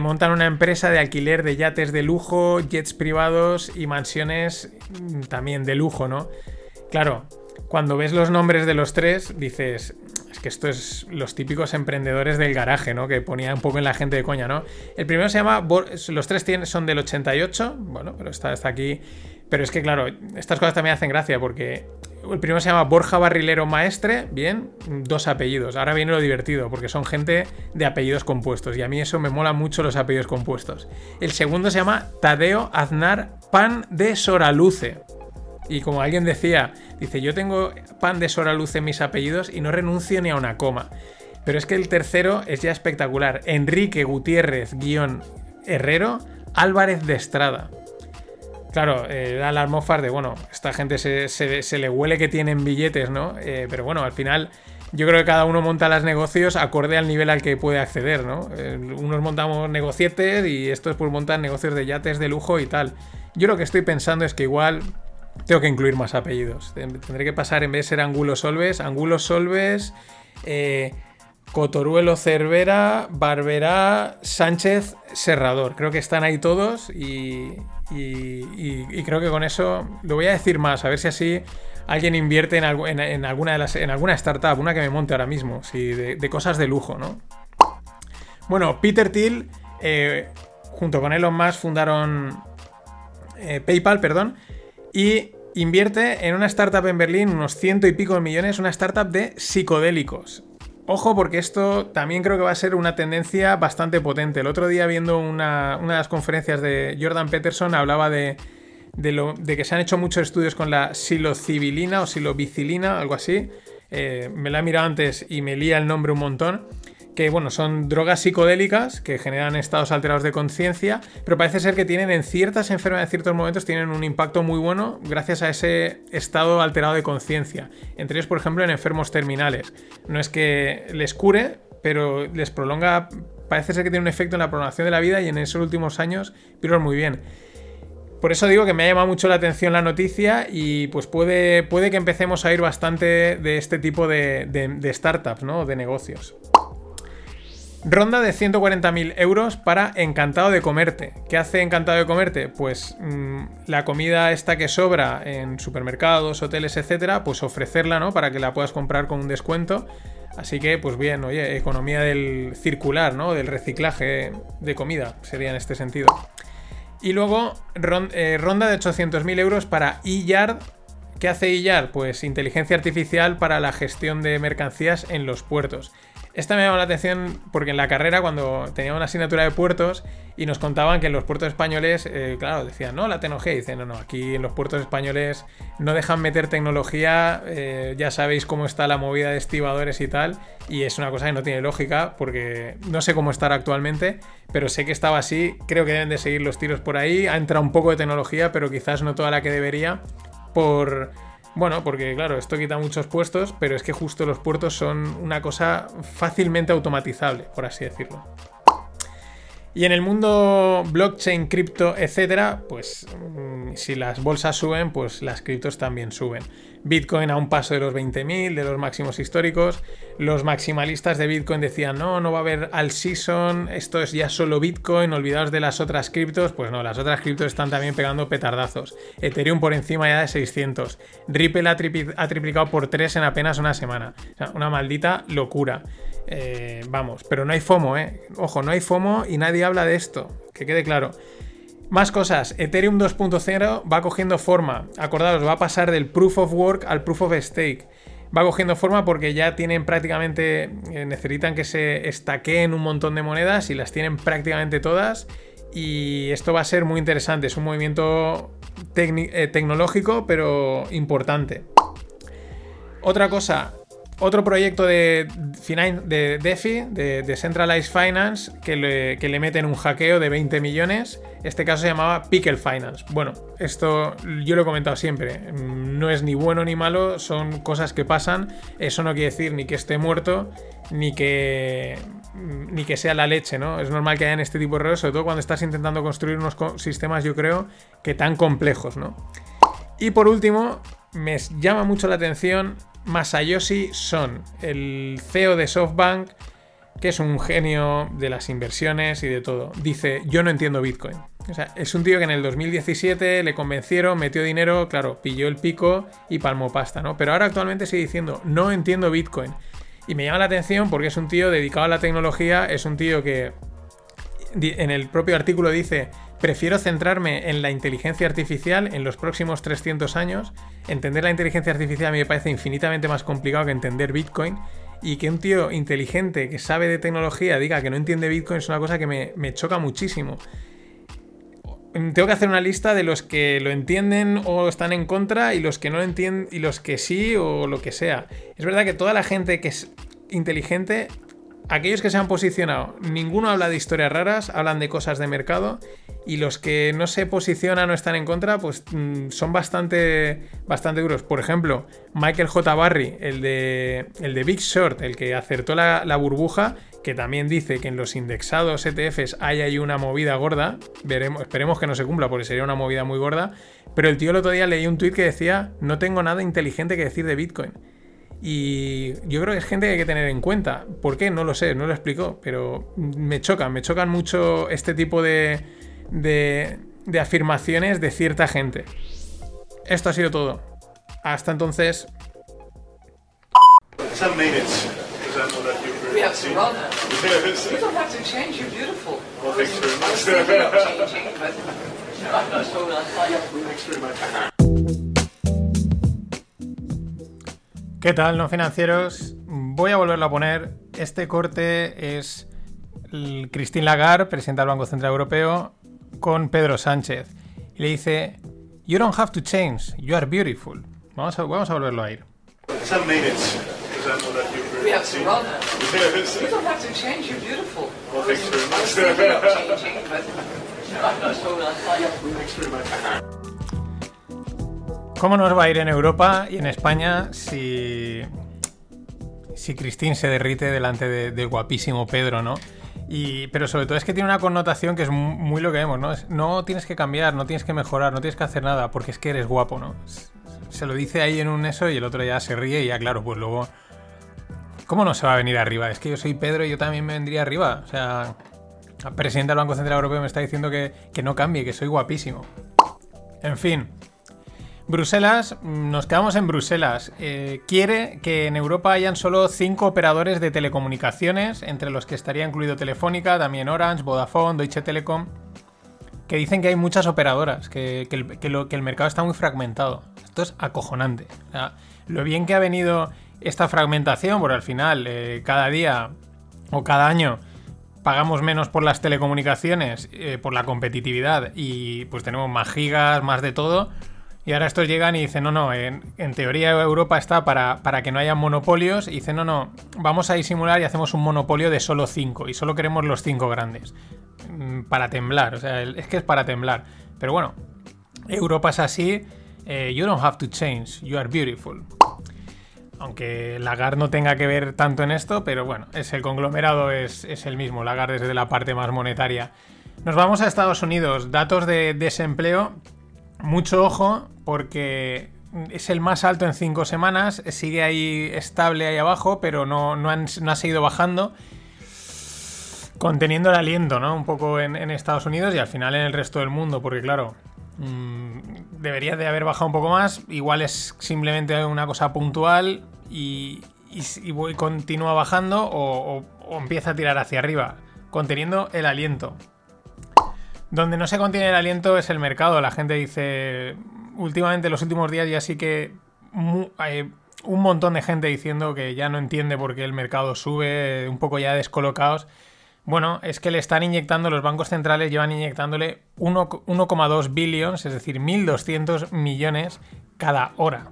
montan una empresa de alquiler de yates de lujo, jets privados y mansiones mm, también de lujo, ¿no? Claro, cuando ves los nombres de los tres, dices, es que esto es los típicos emprendedores del garaje, ¿no? Que ponía un poco en la gente de coña, ¿no? El primero se llama, los tres son del 88, bueno, pero está, está aquí. Pero es que, claro, estas cosas también hacen gracia porque el primero se llama Borja Barrilero Maestre, bien, dos apellidos. Ahora viene lo divertido, porque son gente de apellidos compuestos, y a mí eso me mola mucho los apellidos compuestos. El segundo se llama Tadeo Aznar Pan de Soraluce. Y como alguien decía, dice, yo tengo pan de Sora Luz en mis apellidos y no renuncio ni a una coma. Pero es que el tercero es ya espectacular. Enrique Gutiérrez guion Herrero Álvarez de Estrada. Claro, eh, da las mofas de, bueno, esta gente se, le huele que tienen billetes, ¿no? Eh, pero bueno, al final yo creo que cada uno monta los negocios acorde al nivel al que puede acceder, ¿no? Eh, unos montamos negocietes y estos pues montan negocios de yates de lujo y tal. Yo lo que estoy pensando es que igual tengo que incluir más apellidos. Tendré que pasar, en vez de ser Angulo Solves, Angulo Solves, eh, Cotoruelo Cervera, Barberá, Sánchez Serrador. Creo que están ahí todos y, creo que con eso lo voy a decir más, a ver si así alguien invierte en, alguna, de las, en alguna startup, una que me monte ahora mismo, de, cosas de lujo, ¿no? Bueno, Peter Thiel, eh, junto con Elon Musk, fundaron eh, PayPal, perdón, y invierte en una startup en Berlín, unos ciento y pico de millones, una startup de psicodélicos. Ojo porque esto también creo que va a ser una tendencia bastante potente. El otro día viendo una, una de las conferencias de Jordan Peterson hablaba de, de, que se han hecho muchos estudios con la silocibilina o silobicilina, algo así. Eh, me la he mirado antes y me lía el nombre un montón que bueno, son drogas psicodélicas que generan estados alterados de conciencia, pero parece ser que tienen en ciertas enfermedades, en ciertos momentos, tienen un impacto muy bueno gracias a ese estado alterado de conciencia. Entre ellos, por ejemplo, en enfermos terminales. No es que les cure, pero les prolonga, parece ser que tiene un efecto en la prolongación de la vida y en esos últimos años, pero muy bien. Por eso digo que me ha llamado mucho la atención la noticia y pues puede, puede que empecemos a ir bastante de este tipo de, de startups, ¿no? De negocios. Ronda de 140.000 euros para Encantado de Comerte. ¿Qué hace Encantado de Comerte? Pues mmm, la comida esta que sobra en supermercados, hoteles, etcétera, pues ofrecerla, ¿no? Para que la puedas comprar con un descuento. Así que, pues bien, oye, economía del circular, ¿no? Del reciclaje de comida, sería en este sentido. Y luego, eh, ronda de 800.000 euros para eYard. ¿Qué hace eYard? Pues inteligencia artificial para la gestión de mercancías en los puertos. Esta me llamó la atención porque en la carrera, cuando tenía una asignatura de puertos y nos contaban que en los puertos españoles, eh, claro, decían, no, la tecnología. Y dicen, no, no, aquí en los puertos españoles no dejan meter tecnología. Eh, ya sabéis cómo está la movida de estibadores y tal. Y es una cosa que no tiene lógica porque no sé cómo estará actualmente, pero sé que estaba así. Creo que deben de seguir los tiros por ahí. Ha entrado un poco de tecnología, pero quizás no toda la que debería por bueno, porque claro, esto quita muchos puestos, pero es que justo los puertos son una cosa fácilmente automatizable, por así decirlo. Y en el mundo blockchain, cripto, etcétera, pues mm, si las bolsas suben, pues las criptos también suben. Bitcoin a un paso de los 20.000, de los máximos históricos. Los maximalistas de Bitcoin decían, no, no va a haber all season, esto es ya solo Bitcoin, olvidaos de las otras criptos. Pues no, las otras criptos están también pegando petardazos. Ethereum por encima ya de 600. Ripple ha, ha triplicado por 3 en apenas una semana. O sea, una maldita locura. Eh, vamos, pero no hay FOMO, ¿eh? Ojo, no hay FOMO y nadie habla de esto, que quede claro. Más cosas, Ethereum 2.0 va cogiendo forma. Acordaros, va a pasar del proof of work al proof of stake. Va cogiendo forma porque ya tienen prácticamente, eh, necesitan que se estaqueen un montón de monedas y las tienen prácticamente todas. Y esto va a ser muy interesante, es un movimiento tecnológico pero importante. Otra cosa, otro proyecto de, de DeFi, de Decentralized Finance, que le, que le, meten un hackeo de 20 millones. Este caso se llamaba Pickle Finance. Bueno, esto yo lo he comentado siempre. No es ni bueno ni malo, son cosas que pasan. Eso no quiere decir ni que esté muerto, ni que, ni que sea la leche, ¿no? Es normal que hayan este tipo de errores, sobre todo cuando estás intentando construir unos sistemas, yo creo, que tan complejos, ¿no? Y por último, me llama mucho la atención Masayoshi Son, el CEO de SoftBank, que es un genio de las inversiones y de todo. Dice, yo no entiendo Bitcoin. O sea, es un tío que en el 2017 le convencieron, metió dinero, claro, pilló el pico y palmó pasta, ¿no? Pero ahora actualmente sigue diciendo, no entiendo Bitcoin. Y me llama la atención porque es un tío dedicado a la tecnología, es un tío que en el propio artículo dice, prefiero centrarme en la inteligencia artificial en los próximos 300 años. Entender la inteligencia artificial a mí me parece infinitamente más complicado que entender Bitcoin. Y que un tío inteligente que sabe de tecnología diga que no entiende Bitcoin es una cosa que me, me choca muchísimo. Tengo que hacer una lista de los que lo entienden o están en contra y los que no lo entienden y los que sí o lo que sea. Es verdad que toda la gente que es inteligente aquellos que se han posicionado, ninguno habla de historias raras, hablan de cosas de mercado y los que no se posicionan o están en contra, pues mm, son bastante, bastante duros. Por ejemplo, Michael J. Barry, el de, el de Big Short, el que acertó la, la burbuja, que también dice que en los indexados ETFs hay ahí una movida gorda. Esperemos que no se cumpla porque sería una movida muy gorda. Pero el tío el otro día leí un tweet que decía, no tengo nada inteligente que decir de Bitcoin. Y yo creo que es gente que hay que tener en cuenta. ¿Por qué? No lo sé, no lo explico, pero me chocan, me chocan mucho este tipo de, de, de afirmaciones de cierta gente. Esto ha sido todo. Hasta entonces. Some minutes. We have to run. You don't have to change, you're beautiful. Well, thanks very I'm much. thinking of changing, but I'm not sure Thanks very much. ¿Qué tal, no financieros? voy a volverlo a poner. Este corte es Christine Lagarde, presidenta del Banco Central Europeo, con Pedro Sánchez. Y le dice, You don't have to change, you are beautiful. Vamos a, vamos a volverlo a ir. Some minutes. We have to run. You don't have to change, you're beautiful. Well, thanks very much. I was thinking of changing, but I'm not sure Thanks very much. ¿Cómo nos va a ir en Europa y en España si, si Cristín se derrite delante de- del guapísimo Pedro, ¿no? Y, pero sobre todo es que tiene una connotación que es mu- muy lo que vemos, ¿no? No tienes que cambiar, no tienes que mejorar, no tienes que hacer nada, porque es que eres guapo, ¿no? Se lo dice ahí en un eso y el otro ya se ríe y ya, claro, pues luego... ¿Cómo no se va a venir arriba? Es que yo soy Pedro y yo también me vendría arriba. O sea, la presidenta del Banco Central Europeo me está diciendo que, que no cambie, que soy guapísimo. En fin, Bruselas, nos quedamos en Bruselas. Eh, quiere que en Europa hayan solo cinco operadores de telecomunicaciones, entre los que estaría incluido Telefónica, también Orange, Vodafone, Deutsche Telekom, que dicen que hay muchas operadoras, que, que el, lo- que el mercado está muy fragmentado. Esto es acojonante. Lo bien que ha venido esta fragmentación, porque al final eh, cada día o cada año pagamos menos por las telecomunicaciones, eh, por la competitividad y pues tenemos más gigas, más de todo. Y ahora estos llegan y dicen, no, no, en, teoría Europa está para, para que no haya monopolios. Y dicen, no, no, vamos a disimular y hacemos un monopolio de solo cinco. Y solo queremos los cinco grandes. Mm, Para temblar, o sea, es que es para temblar. Pero bueno, Europa es así. eh, you don't have to change, you are beautiful. Aunque Lagarde no tenga que ver tanto en esto, pero bueno, es el conglomerado es, es el mismo. Lagarde es de la parte más monetaria. Nos vamos a Estados Unidos. Datos de desempleo. Mucho ojo, porque es el más alto en cinco semanas. Sigue ahí estable ahí abajo, pero no, no, no ha seguido bajando. Conteniendo el aliento, ¿no? Un poco en, Estados Unidos y al final en el resto del mundo, porque claro, mm, debería de haber bajado un poco más. Igual es simplemente una cosa puntual y, y, continúa bajando o empieza a tirar hacia arriba, conteniendo el aliento. Donde no se contiene el aliento es el mercado. La gente dice, últimamente, los últimos días ya sí que hay un montón de gente diciendo que ya no entiende por qué el mercado sube, un poco ya descolocados. Bueno, es que le están inyectando, los bancos centrales llevan inyectándole 1 1,2 billions, es decir, 1.200 millones cada hora.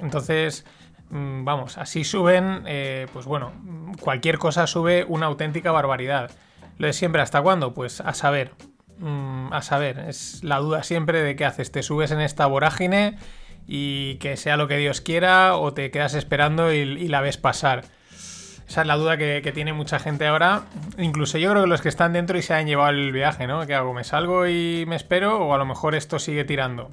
Entonces, mm, vamos, así suben, eh, pues bueno, cualquier cosa sube una auténtica barbaridad. Lo de siempre, ¿hasta cuándo? Pues a saber, Mm, a saber, es la duda siempre de qué haces, te subes en esta vorágine y que sea lo que Dios quiera o te quedas esperando y, la ves pasar. Esa es la duda que, tiene mucha gente ahora. Incluso yo creo que los que están dentro y se han llevado el viaje, ¿no? ¿Qué hago? ¿Me salgo y me espero? O a lo mejor esto sigue tirando.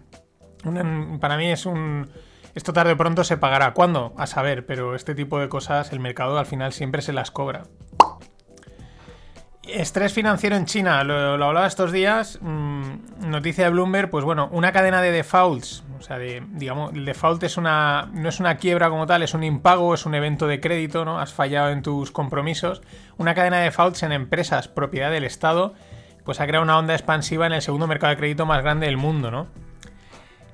Para mí es un... Esto tarde o pronto se pagará. ¿Cuándo? A saber, pero este tipo de cosas el mercado al final siempre se las cobra. Estrés financiero en China, lo, hablaba estos días. mm, noticia de Bloomberg, pues bueno, una cadena de defaults. O sea, de, digamos, el default es una, no es una quiebra como tal, es un impago, es un evento de crédito, ¿no? Has fallado en tus compromisos. Una cadena de defaults en empresas propiedad del Estado, pues ha creado una onda expansiva en el segundo mercado de crédito más grande del mundo, ¿no?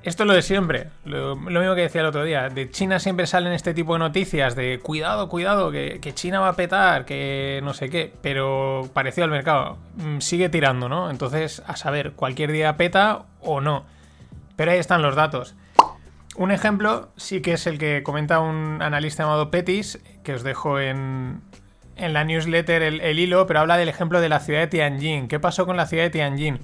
Esto es lo de siempre, lo, mismo que decía el otro día. De China siempre salen este tipo de noticias de cuidado, cuidado, que, China va a petar, que no sé qué, pero parecido al mercado. Mm, Sigue tirando, ¿no? Entonces, a saber, cualquier día peta o no. Pero ahí están los datos. Un ejemplo sí que es el que comenta un analista llamado Petis, que os dejo en, en la newsletter el hilo, pero habla del ejemplo de la ciudad de Tianjin. ¿Qué pasó con la ciudad de Tianjin?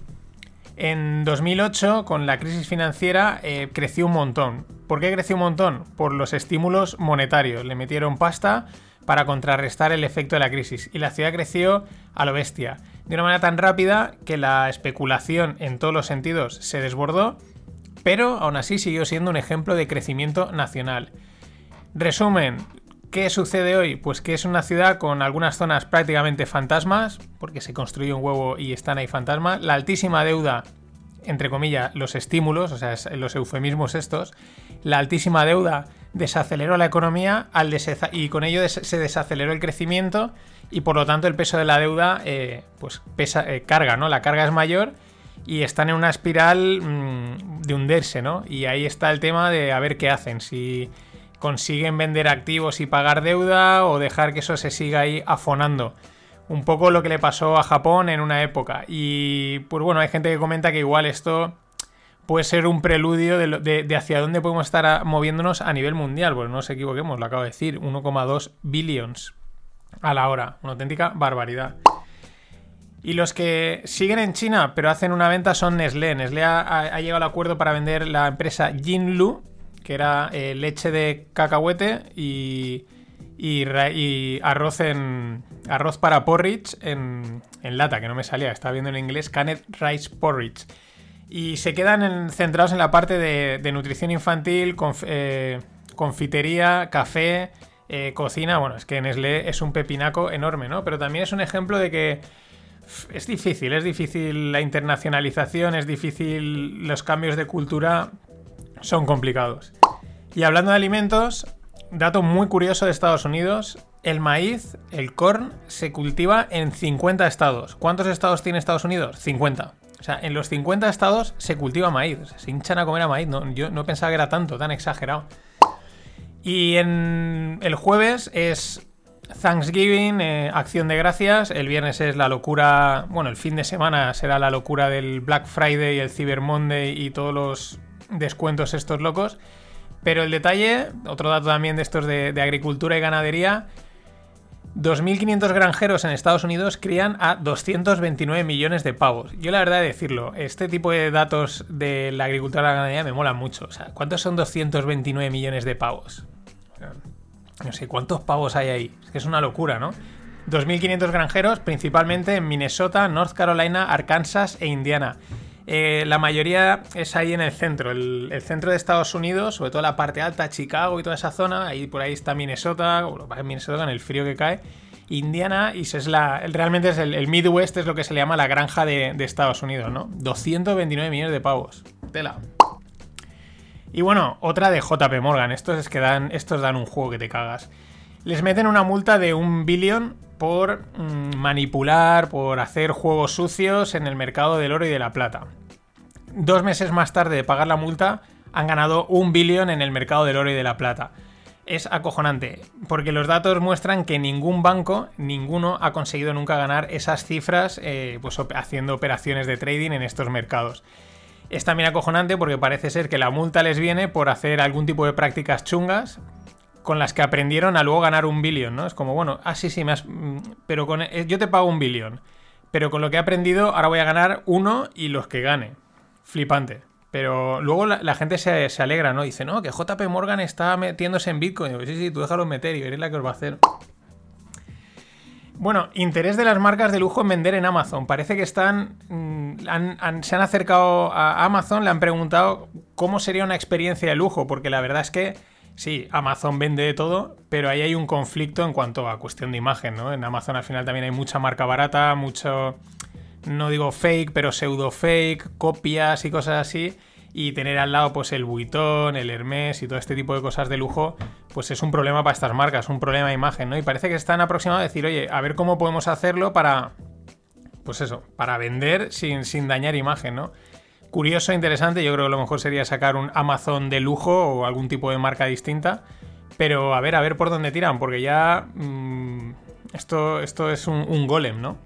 En 2008, con la crisis financiera, eh, creció un montón. ¿Por qué creció un montón? Por los estímulos monetarios. Le metieron pasta para contrarrestar el efecto de la crisis. Y la ciudad creció a lo bestia. De una manera tan rápida que la especulación en todos los sentidos se desbordó, pero aún así siguió siendo un ejemplo de crecimiento nacional. Resumen, ¿qué sucede hoy? Pues que es una ciudad con algunas zonas prácticamente fantasmas, porque se construye un huevo y están ahí fantasmas, la altísima deuda, entre comillas, los estímulos, o sea, los eufemismos estos, la altísima deuda desaceleró la economía al y con ello se desaceleró el crecimiento y por lo tanto el peso de la deuda eh, pues pesa, eh, carga, ¿no? La carga es mayor y están en una espiral mm, de hundirse, ¿no? Y ahí está el tema de a ver qué hacen, si consiguen vender activos y pagar deuda o dejar que eso se siga ahí afonando. Un poco lo que le pasó a Japón en una época. Y pues bueno, hay gente que comenta que igual esto puede ser un preludio de, hacia dónde podemos estar moviéndonos a nivel mundial. Pues no nos equivoquemos, lo acabo de decir, 1,2 billions a la hora. Una auténtica barbaridad. Y los que siguen en China pero hacen una venta son Nestlé. Nestlé ha, llegado al acuerdo para vender la empresa Jinlu, que era eh, leche de cacahuete y, arroz en arroz para porridge en, lata, que no me salía, estaba viendo en inglés, Canned Rice Porridge. Y se quedan centrados en la parte de, nutrición infantil, eh, confitería, café, eh, cocina. Bueno, es que Nestlé es un pepinaco enorme, ¿no? Pero también es un ejemplo de que es difícil, es difícil la internacionalización, es difícil los cambios de cultura, son complicados. Y hablando de alimentos, dato muy curioso de Estados Unidos, el maíz, el corn, se cultiva en 50 estados. ¿Cuántos estados tiene Estados Unidos? 50. O sea, en los 50 estados se cultiva maíz. Se hinchan a comer a maíz. No, yo no pensaba que era tanto, tan exagerado. Y en el jueves es Thanksgiving, eh, acción de gracias. El viernes es la locura. Bueno, el fin de semana será la locura del Black Friday, el Cyber Monday y todos los descuentos estos locos. Pero el detalle, otro dato también de estos de, agricultura y ganadería. 2.500 granjeros en Estados Unidos crían a 229 millones de pavos. Yo la verdad de decirlo, este tipo de datos de la agricultura y la ganadería me mola mucho. O sea, ¿cuántos son 229 millones de pavos? No sé, ¿cuántos pavos hay ahí? Es que es una locura, ¿no? 2.500 granjeros, principalmente en Minnesota, North Carolina, Arkansas e Indiana. Eh, la mayoría es ahí en el centro, el, centro de Estados Unidos, sobre todo la parte alta, Chicago y toda esa zona. Ahí por ahí está Minnesota, Minnesota con el frío que cae. Indiana y es realmente es el, Midwest, es lo que se le llama la granja de, de Estados Unidos, ¿no? 229 millones de pavos. Tela. Y bueno, otra de JP Morgan. Estos es que dan, estos dan un juego que te cagas. Les meten una multa de un billón por mm, manipular, por hacer juegos sucios en el mercado del oro y de la plata. Dos meses más tarde de pagar la multa, han ganado un billón en el mercado del oro y de la plata. Es acojonante, porque los datos muestran que ningún banco, ninguno, ha conseguido nunca ganar esas cifras eh, pues, haciendo operaciones de trading en estos mercados es también acojonante porque parece ser que la multa les viene por hacer algún tipo de prácticas chungas con las que aprendieron a luego ganar un billón, ¿no? Es como, bueno, ah, sí, sí, mm, pero con, eh, yo te pago un billón, pero con lo que he aprendido ahora voy a ganar uno y los que gane. Flipante. Pero luego la, gente se, alegra, ¿no? Dice, no, que JP Morgan está metiéndose en Bitcoin. sí, sí, tú déjalo meter y veréis la que os va a hacer. Bueno, interés de las marcas de lujo en vender en Amazon. Parece que están. Mm, se han acercado a Amazon, le han preguntado cómo sería una experiencia de lujo, porque la verdad es que sí, Amazon vende de todo, pero ahí hay un conflicto en cuanto a cuestión de imagen, ¿no? En Amazon al final también hay mucha marca barata, mucho. No digo fake, pero pseudo fake, copias y cosas así y tener al lado pues el Vuitton, el Hermès y todo este tipo de cosas de lujo, pues es un problema para estas marcas, un problema de imagen, ¿no? Y parece que están aproximados a decir, oye, a ver cómo podemos hacerlo para, pues eso, para vender sin, sin dañar imagen, ¿no? Curioso, interesante, yo creo que lo mejor sería sacar un Amazon de lujo o algún tipo de marca distinta, pero a ver, a ver por dónde tiran, porque ya mm, esto, esto es un, un golem, ¿no?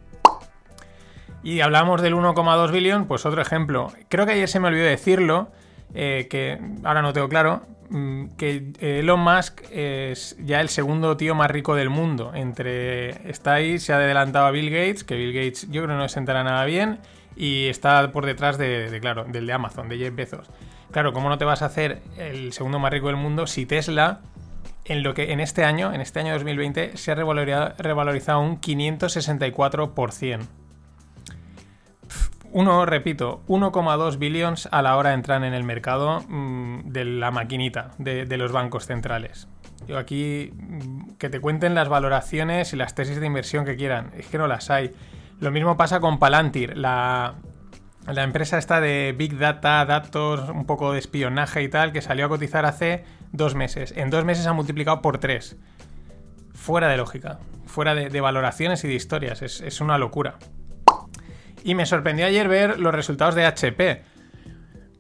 Y hablamos del 1,2 billón, pues otro ejemplo. Creo que ayer se me olvidó decirlo, eh, que ahora no tengo claro, mm, que Elon Musk es ya el segundo tío más rico del mundo. Entre está ahí, se ha adelantado a Bill Gates, que Bill Gates yo creo no se entera nada bien, y está por detrás de, claro, del de Amazon, de Jeff Bezos. Claro, ¿cómo no te vas a hacer el segundo más rico del mundo si Tesla en lo que en este año, en este año 2020, se ha revalorizado un 564%? Uno, repito, 1,2 billions a la hora entran en el mercado mm, de la maquinita de, los bancos centrales. Yo aquí mm, que te cuenten las valoraciones y las tesis de inversión que quieran. Es que no las hay. Lo mismo pasa con Palantir, la, la empresa esta de Big Data, datos, un poco de espionaje y tal, que salió a cotizar hace dos meses. En dos meses ha multiplicado por tres. Fuera de lógica, fuera de, valoraciones y de historias. es una locura. Y me sorprendió ayer ver los resultados de HP.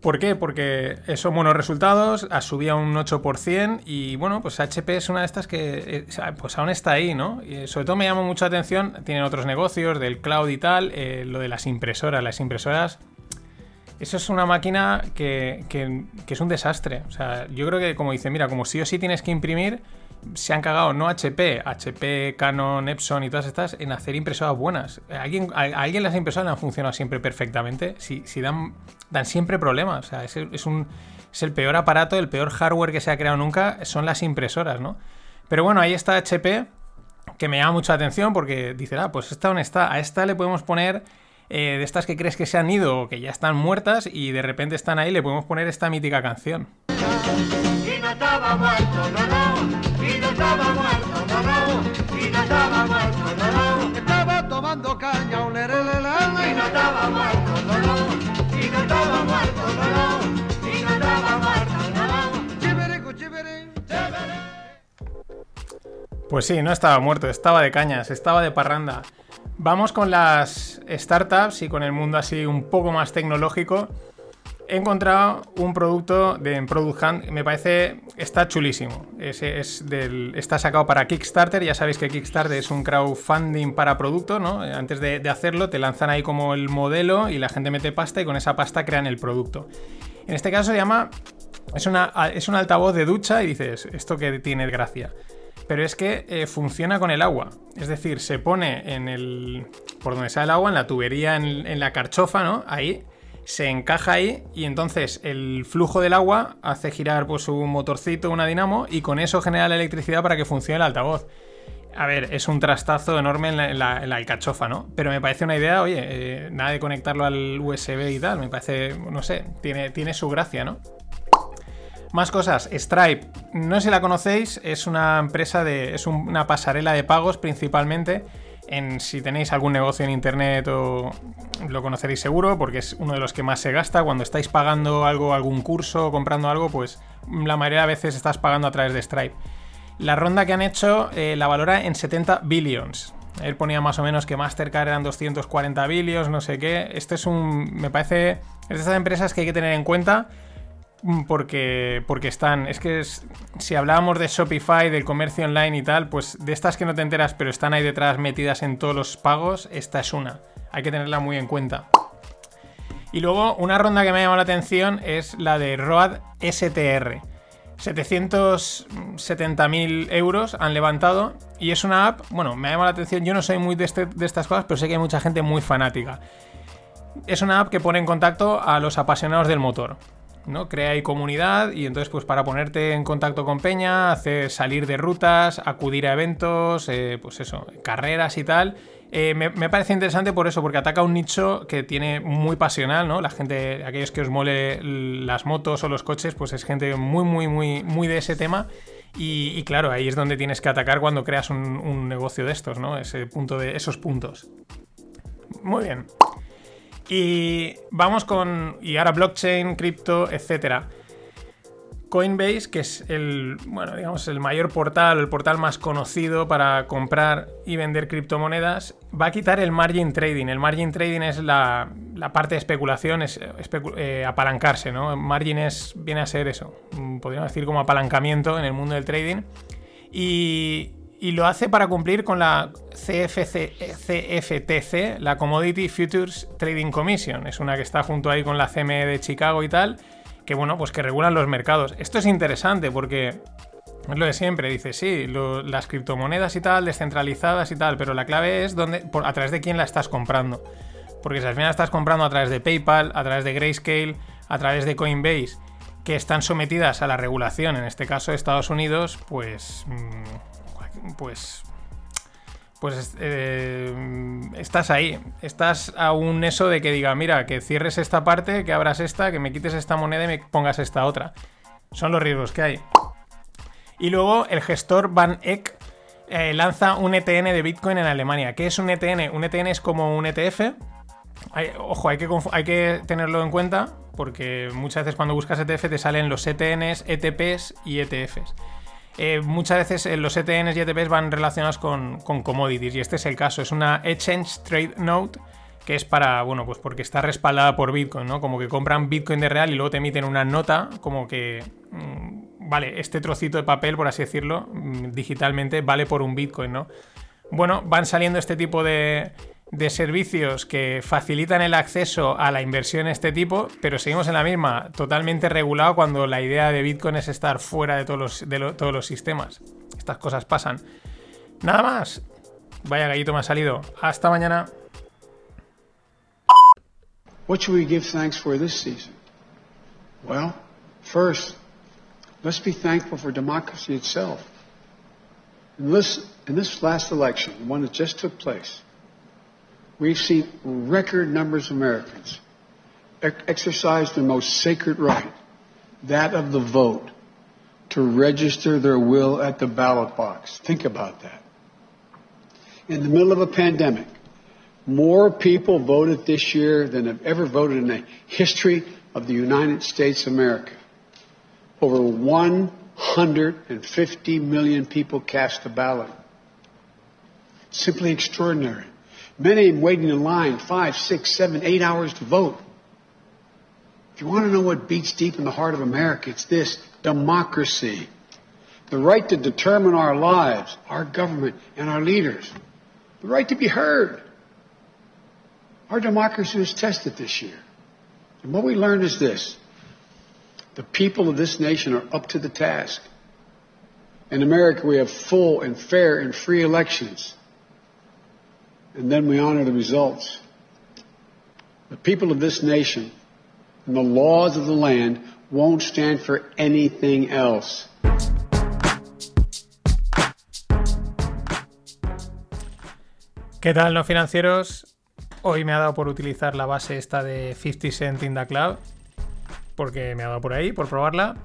¿Por qué? Porque son buenos resultados, subía un 8% y bueno, pues HP es una de estas que eh, pues aún está ahí, ¿no? Y sobre todo me llama mucha atención, tienen otros negocios del cloud y tal, eh, lo de las impresoras. Las impresoras, eso es una máquina que, que, es un desastre. O sea, yo creo que como dice, mira, como sí o sí tienes que imprimir, se han cagado no HP, HP, Canon, Epson y todas estas en hacer impresoras buenas. ¿A alguien, alguien las impresoras han funcionado siempre perfectamente? Si, si dan, dan siempre problemas. O sea, es, es, un, es el peor aparato, el peor hardware que se ha creado nunca, son las impresoras, ¿no? Pero bueno, ahí está HP, que me llama mucha atención porque dice, ah, pues esta está. A esta le podemos poner eh, de estas que crees que se han ido o que ya están muertas y de repente están ahí, le podemos poner esta mítica canción. Y no estaba muerto, no, no. Y no estaba muerto, no, no. Y no estaba muerto, no, no. Estaba tomando caña, un Y no estaba muerto, no, no. Y no estaba muerto, no, no. Y no estaba muerto, no, no. Chiverico, chiveri, Pues sí, no estaba muerto, estaba de cañas, estaba de parranda. Vamos con las startups y con el mundo así un poco más tecnológico. He encontrado un producto de Product Hunt, me parece, está chulísimo. Es, es del, está sacado para Kickstarter, ya sabéis que Kickstarter es un crowdfunding para producto, ¿no? Antes de, de, hacerlo te lanzan ahí como el modelo y la gente mete pasta y con esa pasta crean el producto. En este caso se llama, es, una, es un altavoz de ducha y dices, esto que tiene gracia pero es que eh, funciona con el agua. Es decir, se pone en el. por donde sale el agua, en la tubería, en, la carchofa, ¿no? Ahí. Se encaja ahí y entonces el flujo del agua hace girar pues, un motorcito, una dinamo, y con eso genera la electricidad para que funcione el altavoz. A ver, es un trastazo enorme en la, alcachofa, ¿no? Pero me parece una idea, oye, eh, nada de conectarlo al USB y tal, me parece, no sé, tiene, tiene su gracia, ¿no? Más cosas, Stripe, no sé si la conocéis, es una empresa de. es una pasarela de pagos principalmente. En, si tenéis algún negocio en internet o lo conoceréis seguro, porque es uno de los que más se gasta. Cuando estáis pagando algo, algún curso comprando algo, pues la mayoría de veces estás pagando a través de Stripe. La ronda que han hecho eh, la valora en 70 billions. Él ponía más o menos que Mastercard eran 240 billions, no sé qué. Este es un. Me parece. Es de estas empresas que hay que tener en cuenta porque, porque están. Es que si hablábamos de Shopify, del comercio online y tal, pues de estas que no te enteras, pero están ahí detrás metidas en todos los pagos, esta es una. Hay que tenerla muy en cuenta. Y luego, una ronda que me ha llamado la atención es la de Road STR. 770.000 euros han levantado y es una app, bueno, me ha llamado la atención, yo no soy muy este, de estas cosas, pero sé que hay mucha gente muy fanática. Es una app que pone en contacto a los apasionados del motor. ¿No? Crea ahí comunidad y entonces pues para ponerte en contacto con Peña, hacer salir de rutas, acudir a eventos, eh, pues eso, carreras y tal. Eh, me, parece interesante por eso, porque ataca un nicho que tiene muy pasional, ¿no? La gente, aquellos que os mole las motos o los coches, pues es gente muy, muy, muy, muy de ese tema. Y, claro, ahí es donde tienes que atacar cuando creas un, un negocio de estos, ¿no? Ese punto de esos puntos. Muy bien. Y vamos con. Y ahora blockchain, cripto, etc. Coinbase, que es el, bueno, digamos, el mayor portal, el portal más conocido para comprar y vender criptomonedas, va a quitar el margin trading. El margin trading es la, parte de especulación, es eh, apalancarse, ¿no? Margin es, viene a ser eso, mm, podríamos decir como apalancamiento en el mundo del trading. Y, y lo hace para cumplir con la CFTC, la Commodity Futures Trading Commission. Es una que está junto ahí con la CME de Chicago y tal, que bueno, pues que regulan los mercados. Esto es interesante porque es lo de siempre, dice, sí, las criptomonedas y tal, descentralizadas y tal, pero la clave es dónde, a través de quién la estás comprando. Porque si al final estás comprando a través de PayPal, a través de Grayscale, a través de Coinbase, que están sometidas a la regulación, en este caso de Estados Unidos, pues... Mm, pues pues eh, estás ahí. Estás a un eso de que diga, mira, que cierres esta parte, que abras esta, que me quites esta moneda y me pongas esta otra. Son los riesgos que hay. Y luego el gestor Van Eck eh, lanza un ETN de Bitcoin en Alemania. ¿Qué es un ETN? Un ETN es como un ETF. ojo, hay que, hay que tenerlo en cuenta porque muchas veces cuando buscas ETF te salen los ETNs, ETPs y ETFs. Eh, muchas veces eh, los ETNs y ETPs van relacionados con, commodities y este es el caso. Es una Exchange Trade Note que es para, bueno, pues porque está respaldada por Bitcoin, ¿no? Como que compran Bitcoin de real y luego te emiten una nota como que, mm, vale, este trocito de papel, por así decirlo, mm, digitalmente vale por un Bitcoin, ¿no? Bueno, van saliendo este tipo de, de servicios que facilitan el acceso a la inversión de este tipo, pero seguimos en la misma, totalmente regulado cuando la idea de Bitcoin es estar fuera de todos los, de todos los sistemas. Estas cosas pasan. Nada más. Vaya gallito me ha salido. Hasta mañana. What should we give thanks for this season? Well, first, let's be thankful for democracy itself. In this, in this last election, the one that just took place, we've seen record numbers of Americans exercise their most sacred right, that of the vote, to register their will at the ballot box. Think about that. In the middle of a pandemic, more people voted this year than have ever voted in the history of the United States of America. Over 150 million people cast a ballot. Simply extraordinary. Many waiting in line five, six, seven, eight hours to vote. If you want to know what beats deep in the heart of America, it's this democracy. The right to determine our lives, our government, and our leaders. The right to be heard. Our democracy was tested this year. And what we learned is this the people of this nation are up to the task. In America, we have full and fair and free elections. And then we honor the results. The people of this nation and the laws of the land won't stand for anything else. ¿Qué tal, no financieros? Hoy me ha dado por utilizar la base esta de 50 Cent in the Cloud, porque me ha dado por ahí, por probarla.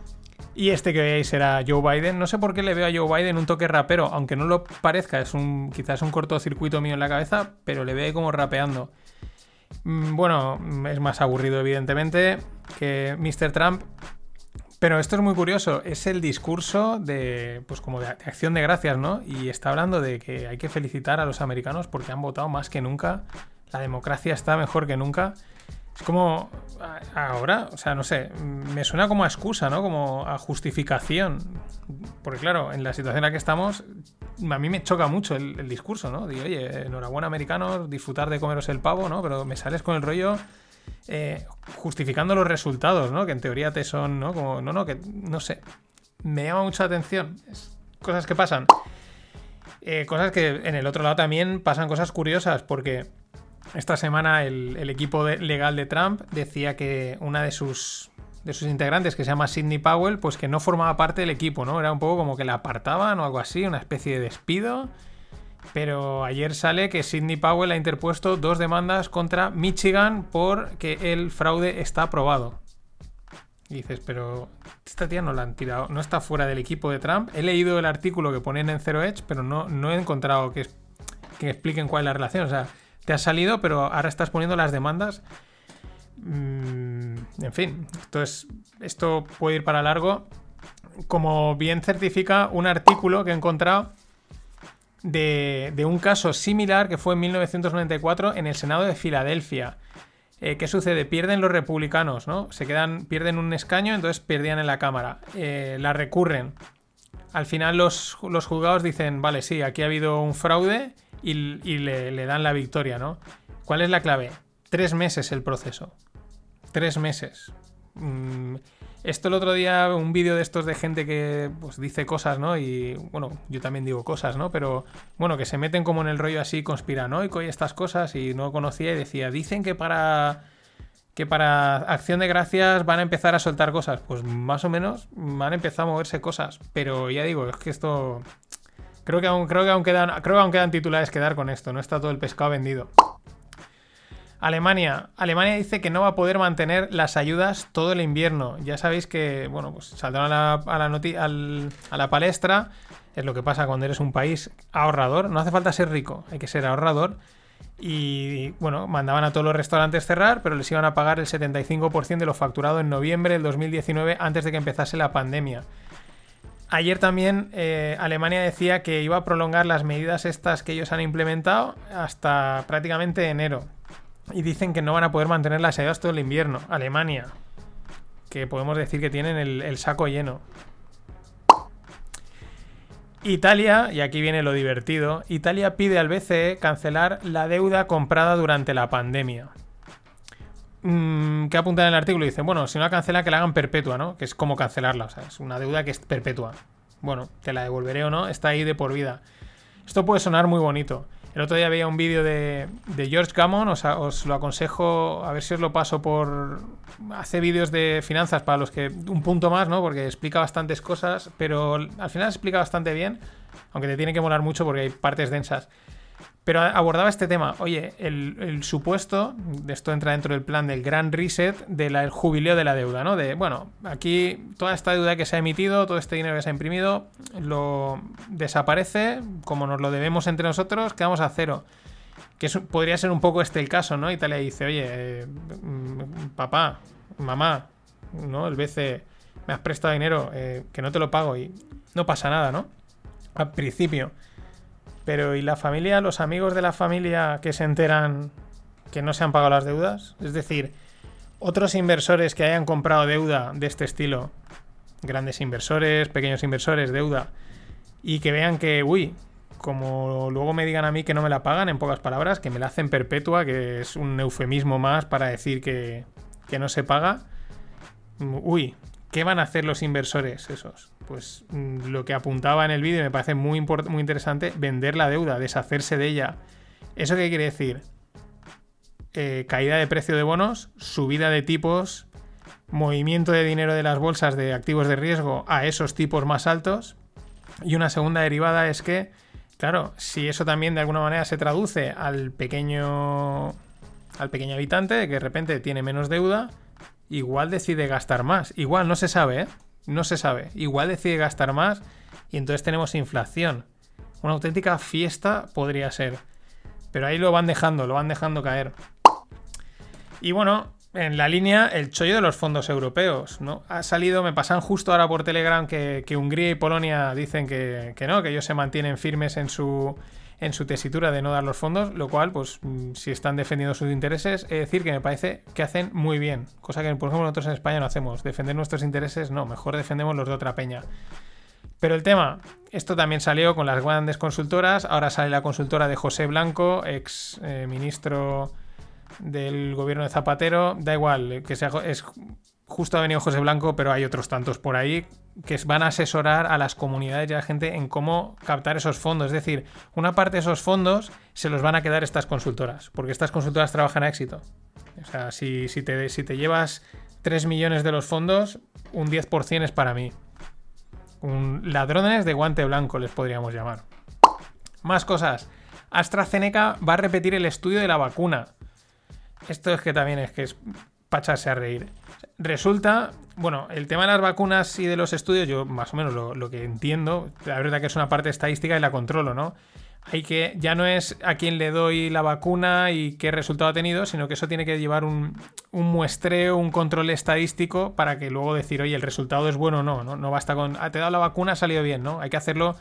Y este que veáis será Joe Biden. No sé por qué le veo a Joe Biden un toque rapero, aunque no lo parezca, es un quizás un cortocircuito mío en la cabeza, pero le veo como rapeando. Mm, Bueno, es más aburrido, evidentemente, que Mr. Trump. Pero esto es muy curioso, es el discurso de, pues como de acción de gracias, ¿no? Y está hablando de que hay que felicitar a los americanos porque han votado más que nunca, la democracia está mejor que nunca. Es como ahora, o sea, no sé, me suena como a excusa, ¿no? Como a justificación. Porque claro, en la situación en la que estamos, a mí me choca mucho el, discurso, ¿no? Digo, oye, enhorabuena americanos, disfrutar de comeros el pavo, ¿no? Pero me sales con el rollo eh, justificando los resultados, ¿no? Que en teoría te son, ¿no? Como, no, no, que no sé. Me llama mucha atención. Cosas que pasan. Eh, cosas que en el otro lado también pasan cosas curiosas, porque esta semana el, equipo legal de Trump decía que una de sus de sus integrantes, que se llama Sidney Powell, pues que no formaba parte del equipo, ¿no? Era un poco como que la apartaban o algo así, una especie de despido. Pero ayer sale que Sidney Powell ha interpuesto dos demandas contra Michigan porque el fraude está aprobado. Dices, pero esta tía no la han tirado, no está fuera del equipo de Trump. He leído el artículo que ponen en Zero Edge, pero no, no he encontrado que, que expliquen cuál es la relación. O sea, te has salido, pero ahora estás poniendo las demandas. Mm, en fin, esto, es, esto puede ir para largo. Como bien certifica un artículo que he encontrado de, de un caso similar que fue en 1994 en el Senado de Filadelfia. Eh, ¿Qué sucede? Pierden los republicanos, ¿no? Se quedan, pierden un escaño, entonces perdían en la Cámara. Eh, la recurren. Al final los, los juzgados dicen, vale, sí, aquí ha habido un fraude y, le, dan la victoria, ¿no? ¿Cuál es la clave? Tres meses el proceso. Tres meses. Mm, esto el otro día, un vídeo de estos de gente que pues, dice cosas, ¿no? Y bueno, yo también digo cosas, ¿no? Pero bueno, que se meten como en el rollo así conspiranoico y estas cosas y no conocía y decía, dicen que para que para acción de gracias van a empezar a soltar cosas. Pues más o menos han empezado a moverse cosas. Pero ya digo, es que esto. Creo que aún, creo que quedan. Creo que titulares que dar con esto. No está todo el pescado vendido. Alemania. Alemania dice que no va a poder mantener las ayudas todo el invierno. Ya sabéis que, bueno, pues saldrán a la, a la, al- a la palestra. Es lo que pasa cuando eres un país ahorrador. No hace falta ser rico, hay que ser ahorrador. Y bueno, mandaban a todos los restaurantes cerrar, pero les iban a pagar el 75% de lo facturado en noviembre del 2019 antes de que empezase la pandemia. Ayer también eh, Alemania decía que iba a prolongar las medidas estas que ellos han implementado hasta prácticamente enero. y dicen que no van a poder mantener las ayudas todo el invierno. Alemania, que podemos decir que tienen el, el saco lleno. Italia, y aquí viene lo divertido, Italia pide al BCE cancelar la deuda comprada durante la pandemia. Mm, ¿Qué apunta en el artículo? Dice, bueno, si no la cancela, que la hagan perpetua, ¿no? Que es como cancelarla, o sea, es una deuda que es perpetua. Bueno, te la devolveré o no, está ahí de por vida. Esto puede sonar muy bonito. El otro día veía un vídeo de, George Gammon, os, os lo aconsejo, a ver si os lo paso por... Hace vídeos de finanzas para los que... Un punto más, ¿no? Porque explica bastantes cosas, pero al final explica bastante bien, aunque te tiene que molar mucho porque hay partes densas. Pero abordaba este tema. Oye, el, supuesto, de esto entra dentro del plan del gran reset del jubileo de la deuda, ¿no? De, bueno, aquí toda esta deuda que se ha emitido, todo este dinero que se ha imprimido, lo desaparece, como nos lo debemos entre nosotros, quedamos a cero. Que podría ser un poco este el caso, ¿no? Italia dice, oye, eh, papá, mamá, ¿no? El BC, me has prestado dinero, eh, que no te lo pago y no pasa nada, ¿no? Al principio. Pero ¿y la familia, los amigos de la familia que se enteran que no se han pagado las deudas? Es decir, otros inversores que hayan comprado deuda de este estilo, grandes inversores, pequeños inversores, deuda, y que vean que, uy, como luego me digan a mí que no me la pagan, en pocas palabras, que me la hacen perpetua, que es un eufemismo más para decir que, que no se paga, uy, ¿qué van a hacer los inversores esos? Pues mm, lo que apuntaba en el vídeo me parece muy, muy interesante, vender la deuda, deshacerse de ella. ¿Eso qué quiere decir? Eh, caída de precio de bonos, subida de tipos, movimiento de dinero de las bolsas de activos de riesgo a esos tipos más altos. Y una segunda derivada es que, claro, si eso también de alguna manera se traduce al pequeño al pequeño habitante que de repente tiene menos deuda, igual decide gastar más. Igual no se sabe, ¿eh? No se sabe. Igual decide gastar más y entonces tenemos inflación. Una auténtica fiesta podría ser. Pero ahí lo van dejando, lo van dejando caer. Y bueno, en la línea, el chollo de los fondos europeos, ¿no? Ha salido, me pasan justo ahora por Telegram que, Hungría y Polonia dicen que, que, no, que ellos se mantienen firmes en su, en su tesitura de no dar los fondos, lo cual, pues, mm, si están defendiendo sus intereses, es decir, que me parece que hacen muy bien, cosa que, por ejemplo, nosotros en España no hacemos. Defender nuestros intereses, no, mejor defendemos los de otra peña. Pero el tema, esto también salió con las grandes consultoras, ahora sale la consultora de José Blanco, ex eh, ministro del gobierno de Zapatero, da igual, que sea, es justo ha venido José Blanco, pero hay otros tantos por ahí que van a asesorar a las comunidades y a la gente en cómo captar esos fondos. Es decir, una parte de esos fondos se los van a quedar estas consultoras, porque estas consultoras trabajan a éxito. O sea, si, te, si te llevas 3 millones de los fondos, un 10% es para mí. Ladrones de guante blanco les podríamos llamar. Más cosas. AstraZeneca va a repetir el estudio de la vacuna. Esto es que también es que es pacharse a reír. Resulta, bueno, el tema de las vacunas y de los estudios, yo más o menos lo, que entiendo, la verdad que es una parte estadística y la controlo, ¿no? Hay que, ya no es a quién le doy la vacuna y qué resultado ha tenido, sino que eso tiene que llevar un, muestreo, un control estadístico para que luego decir, oye, el resultado es bueno o no, no, no basta con, ah, te he dado la vacuna, ha salido bien, ¿no? Hay que hacerlo,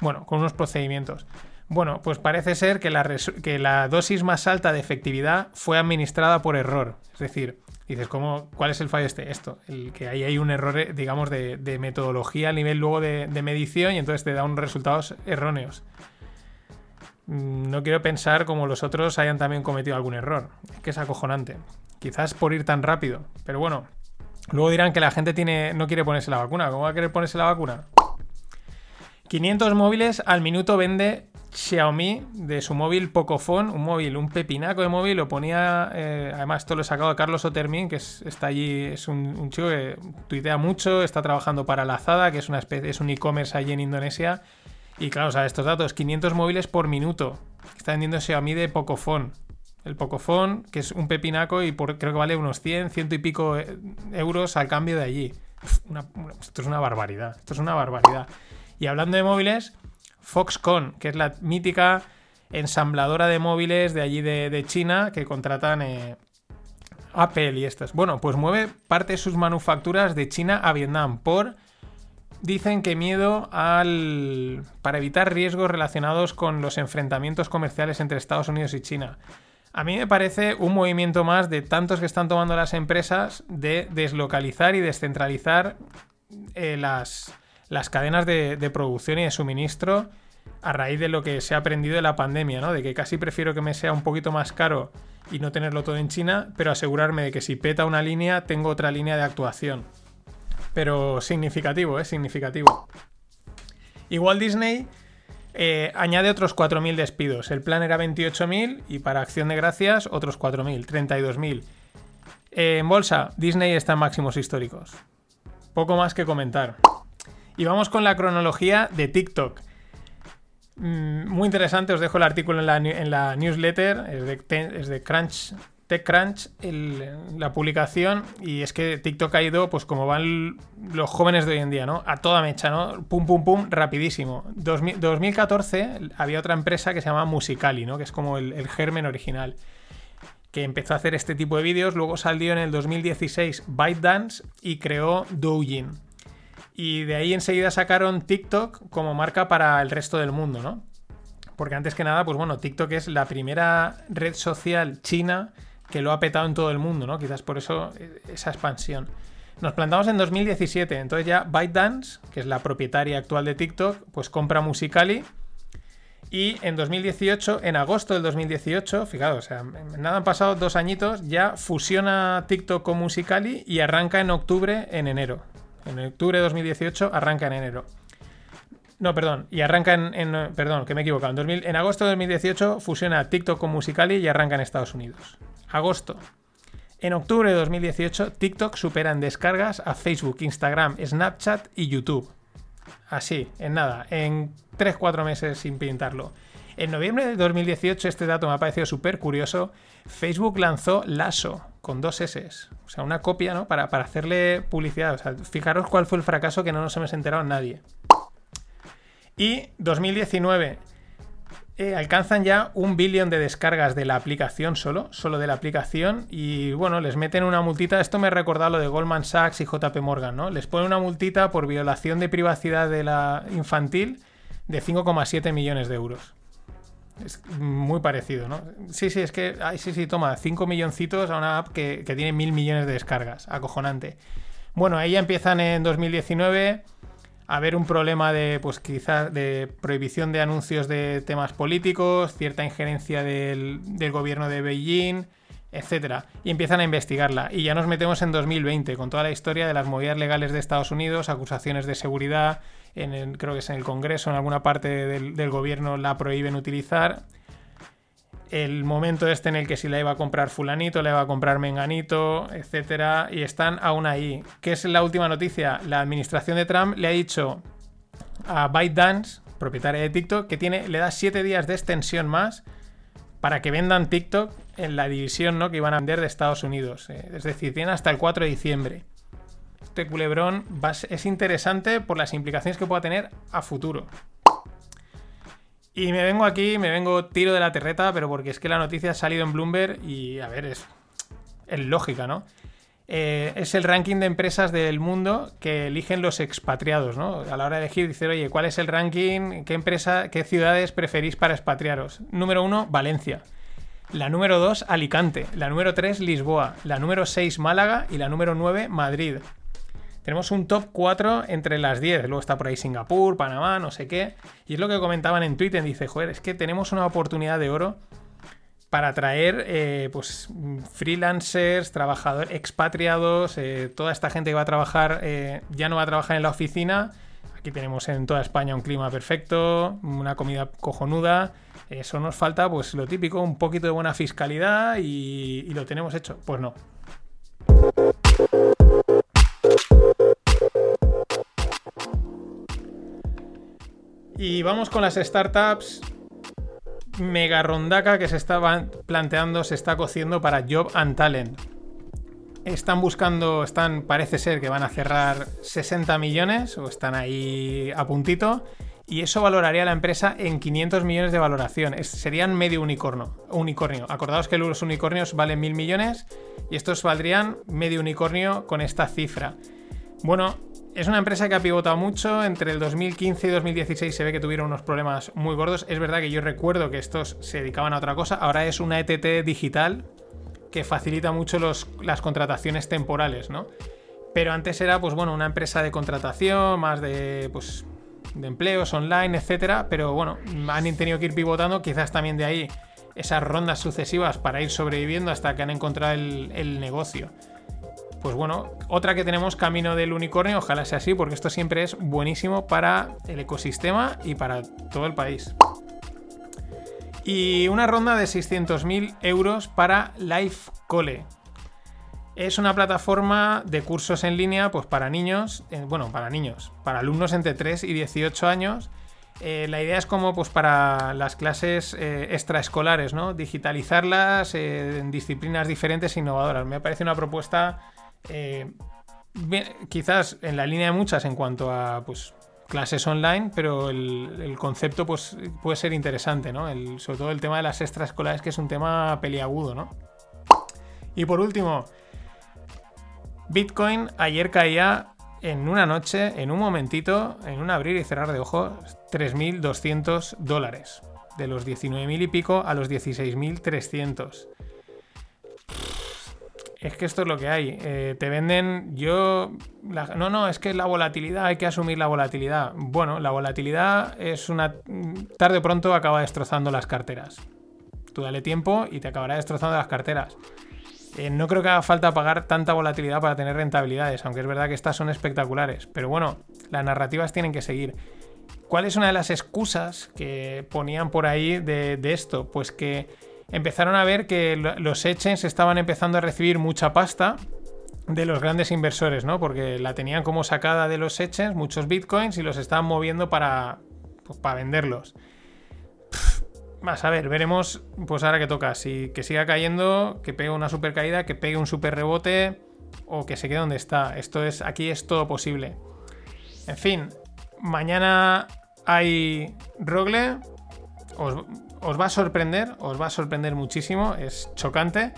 bueno, con unos procedimientos. Bueno, pues parece ser que la, que la dosis más alta de efectividad fue administrada por error. Es decir, dices, ¿cómo, ¿cuál es el fallo este? Esto, el que ahí hay un error, eh, digamos, de, metodología a nivel luego de, medición y entonces te da unos resultados erróneos. Mm, no quiero pensar como los otros hayan también cometido algún error. Es que es acojonante. Quizás por ir tan rápido. Pero bueno, luego dirán que la gente tiene, no quiere ponerse la vacuna. ¿Cómo va a querer ponerse la vacuna? 500 móviles al minuto vende Xiaomi de su móvil Pocophone, un móvil, un pepinaco de móvil, lo ponía, eh, además esto lo he sacado de Carlos Otermin, que está allí, es un, chico que tuitea mucho, está trabajando para Lazada, que es una especie, es un e-commerce allí en Indonesia, y claro, o sea, estos datos, 500 móviles por minuto, está vendiendo Xiaomi de Pocophone. El Pocophone, que es un pepinaco y creo que vale unos 100, ciento y pico eh, euros al cambio de allí. esto es una barbaridad, esto es una barbaridad. Y hablando de móviles, Foxconn, que es la mítica ensambladora de móviles de allí de, China que contratan eh, Apple y estas. Bueno, pues mueve parte de sus manufacturas de China a Vietnam por dicen que miedo al para evitar riesgos relacionados con los enfrentamientos comerciales entre Estados Unidos y China. A mí me parece un movimiento más de tantos que están tomando las empresas de deslocalizar y descentralizar eh, las, las cadenas de, producción y de suministro a raíz de lo que se ha aprendido de la pandemia, ¿no? De que casi prefiero que me sea un poquito más caro y no tenerlo todo en China, pero asegurarme de que si peta una línea, tengo otra línea de actuación. Pero significativo, ¿eh? Significativo. Igual Disney eh, añade otros 4.000 despidos. El plan era 28.000 y para acción de gracias otros 4.000, 32.000. Eh, en bolsa, Disney está en máximos históricos. Poco más que comentar. Y vamos con la cronología de TikTok. Mm, muy interesante, os dejo el artículo en la, newsletter, es de, Crunch, TechCrunch, la publicación, y es que TikTok ha ido, pues como van los jóvenes de hoy en día, ¿no? A toda mecha, ¿no? Pum, pum, pum, rapidísimo. 2014 había otra empresa que se llama Musicali, ¿no? Que es como el, germen original que empezó a hacer este tipo de vídeos, luego salió en el 2016 ByteDance y creó Douyin. Y de ahí enseguida sacaron TikTok como marca para el resto del mundo, ¿no? Porque antes que nada, pues bueno, TikTok es la primera red social china que lo ha petado en todo el mundo, ¿no? Quizás por eso eh, esa expansión. Nos plantamos en 2017, entonces ya ByteDance, que es la propietaria actual de TikTok, pues compra Musicali. Y en 2018, en agosto del 2018, fijaos, o sea, nada han pasado dos añitos, ya fusiona TikTok con Musicali y arranca en octubre, en enero. En octubre de 2018 arranca en enero. No, perdón, y arranca en, perdón, que me he equivocado. En, 2000, en agosto de 2018 fusiona TikTok con Musicali y arranca en Estados Unidos. Agosto. En octubre de 2018, TikTok supera en descargas a Facebook, Instagram, Snapchat y YouTube. Así, en nada, en 3-4 meses sin pintarlo. En noviembre de 2018, este dato me ha parecido súper curioso, Facebook lanzó Lasso, con dos S. Sea, una copia, ¿no? Para, hacerle publicidad. O sea, fijaros cuál fue el fracaso que no nos hemos enterado nadie. Y 2019. Eh, alcanzan ya un billón de descargas de la aplicación solo, solo de la aplicación, y bueno, les meten una multita. Esto me recuerda lo de Goldman Sachs y JP Morgan, ¿no? Les ponen una multita por violación de privacidad de la infantil de 5,7 millones de euros. Es muy parecido, ¿no? Sí, sí, es que. Ay, sí, sí, toma, 5 milloncitos a una app que, tiene mil millones de descargas. Acojonante. Bueno, ahí ya empiezan en 2019 a haber un problema de, pues quizás, de prohibición de anuncios de temas políticos, cierta injerencia del, del gobierno de Beijing, etcétera. Y empiezan a investigarla. Y ya nos metemos en 2020 con toda la historia de las movidas legales de Estados Unidos, acusaciones de seguridad en creo que es en el Congreso, en alguna parte del, gobierno la prohíben utilizar. El momento este en el que si la iba a comprar fulanito, la iba a comprar menganito, etcétera, y están aún ahí. ¿Qué es la última noticia? La administración de Trump le ha dicho a ByteDance, propietaria de TikTok, que tiene, le da 7 días de extensión más para que vendan TikTok en la división ¿no? que iban a vender de Estados Unidos. Eh, es decir, tiene hasta el 4 de diciembre este culebrón es interesante por las implicaciones que pueda tener a futuro. Y me vengo aquí, me vengo tiro de la terreta, pero porque es que la noticia ha salido en Bloomberg y, a ver, es, lógica, ¿no? Eh, es el ranking de empresas del mundo que eligen los expatriados, ¿no? A la hora de elegir, dice, oye, ¿cuál es el ranking? ¿Qué empresa, qué ciudades preferís para expatriaros? Número uno, Valencia. La número dos, Alicante. La número tres, Lisboa. La número seis, Málaga. Y la número nueve, Madrid. Tenemos un top 4 entre las 10. Luego está por ahí Singapur, Panamá, no sé qué. Y es lo que comentaban en Twitter. Dice, joder, es que tenemos una oportunidad de oro para atraer eh, pues, freelancers, trabajadores, expatriados, eh, toda esta gente que va a trabajar, eh, ya no va a trabajar en la oficina. Aquí tenemos en toda España un clima perfecto, una comida cojonuda. Eso nos falta, pues lo típico, un poquito de buena fiscalidad y lo tenemos hecho. Pues no. Y vamos con las startups mega rondaca que se estaban planteando, se está cociendo para Job and Talent. Están buscando, están, parece ser que van a cerrar 60 millones o están ahí a puntito. Y eso valoraría la empresa en 500 millones de valoración. serían medio unicornio, unicornio. Acordaos que los unicornios valen mil millones y estos valdrían medio unicornio con esta cifra. Bueno, es una empresa que ha pivotado mucho. Entre el 2015 y 2016 se ve que tuvieron unos problemas muy gordos. Es verdad que yo recuerdo que estos se dedicaban a otra cosa. Ahora es una ETT digital que facilita mucho los, las contrataciones temporales, ¿no? Pero antes era, pues bueno, una empresa de contratación, más de, pues, de empleos online, etcétera. Pero bueno, han tenido que ir pivotando, quizás también de ahí esas rondas sucesivas para ir sobreviviendo hasta que han encontrado el, el negocio pues bueno, otra que tenemos camino del unicornio, ojalá sea así, porque esto siempre es buenísimo para el ecosistema y para todo el país. Y una ronda de 600.000 euros para Cole. Es una plataforma de cursos en línea pues para niños, eh, bueno, para niños, para alumnos entre 3 y 18 años. Eh, la idea es como pues para las clases eh, extraescolares, ¿no? Digitalizarlas en disciplinas diferentes e innovadoras. Me parece una propuesta eh, quizás en la línea de muchas en cuanto a pues, clases online, pero el, concepto pues, puede ser interesante, ¿no? sobre todo el tema de las extraescolares, que es un tema peliagudo, ¿no? Y por último, Bitcoin ayer caía en una noche, en un momentito, en un abrir y cerrar de ojos, 3.200 dólares. De los 19.000 y pico a los 16.300 es que esto es lo que hay. Eh, te venden, yo... no, no, es que la volatilidad, hay que asumir la volatilidad. Bueno, la volatilidad es una... Tarde o pronto acaba destrozando las carteras. Tú dale tiempo y te acabará destrozando las carteras. Eh, no creo que haga falta pagar tanta volatilidad para tener rentabilidades, aunque es verdad que estas son espectaculares. Pero bueno, las narrativas tienen que seguir. ¿Cuál es una de las excusas que ponían por ahí de esto? Pues que empezaron a ver que los exchanges estaban empezando a recibir mucha pasta de los grandes inversores, ¿no? Porque la tenían como sacada de los exchanges, muchos bitcoins, y los estaban moviendo para, pues, para venderlos. Vas a ver, veremos pues ahora que toca. Si que siga cayendo, que pegue una super caída, que pegue un super rebote o que se quede donde está. Esto es, aquí es todo posible. En fin, mañana hay Rogle. Os, os va a sorprender, os va a sorprender muchísimo, es chocante.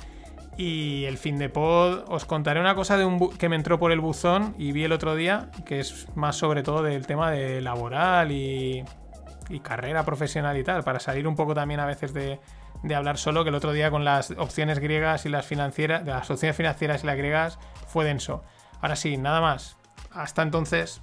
Y el fin de pod, os contaré una cosa de un que me entró por el buzón y vi el otro día, que es más sobre todo del tema de laboral y, carrera profesional y tal, para salir un poco también a veces de, de, hablar solo, que el otro día con las opciones griegas y las financieras, las opciones financieras y las griegas fue denso. Ahora sí, nada más. Hasta entonces.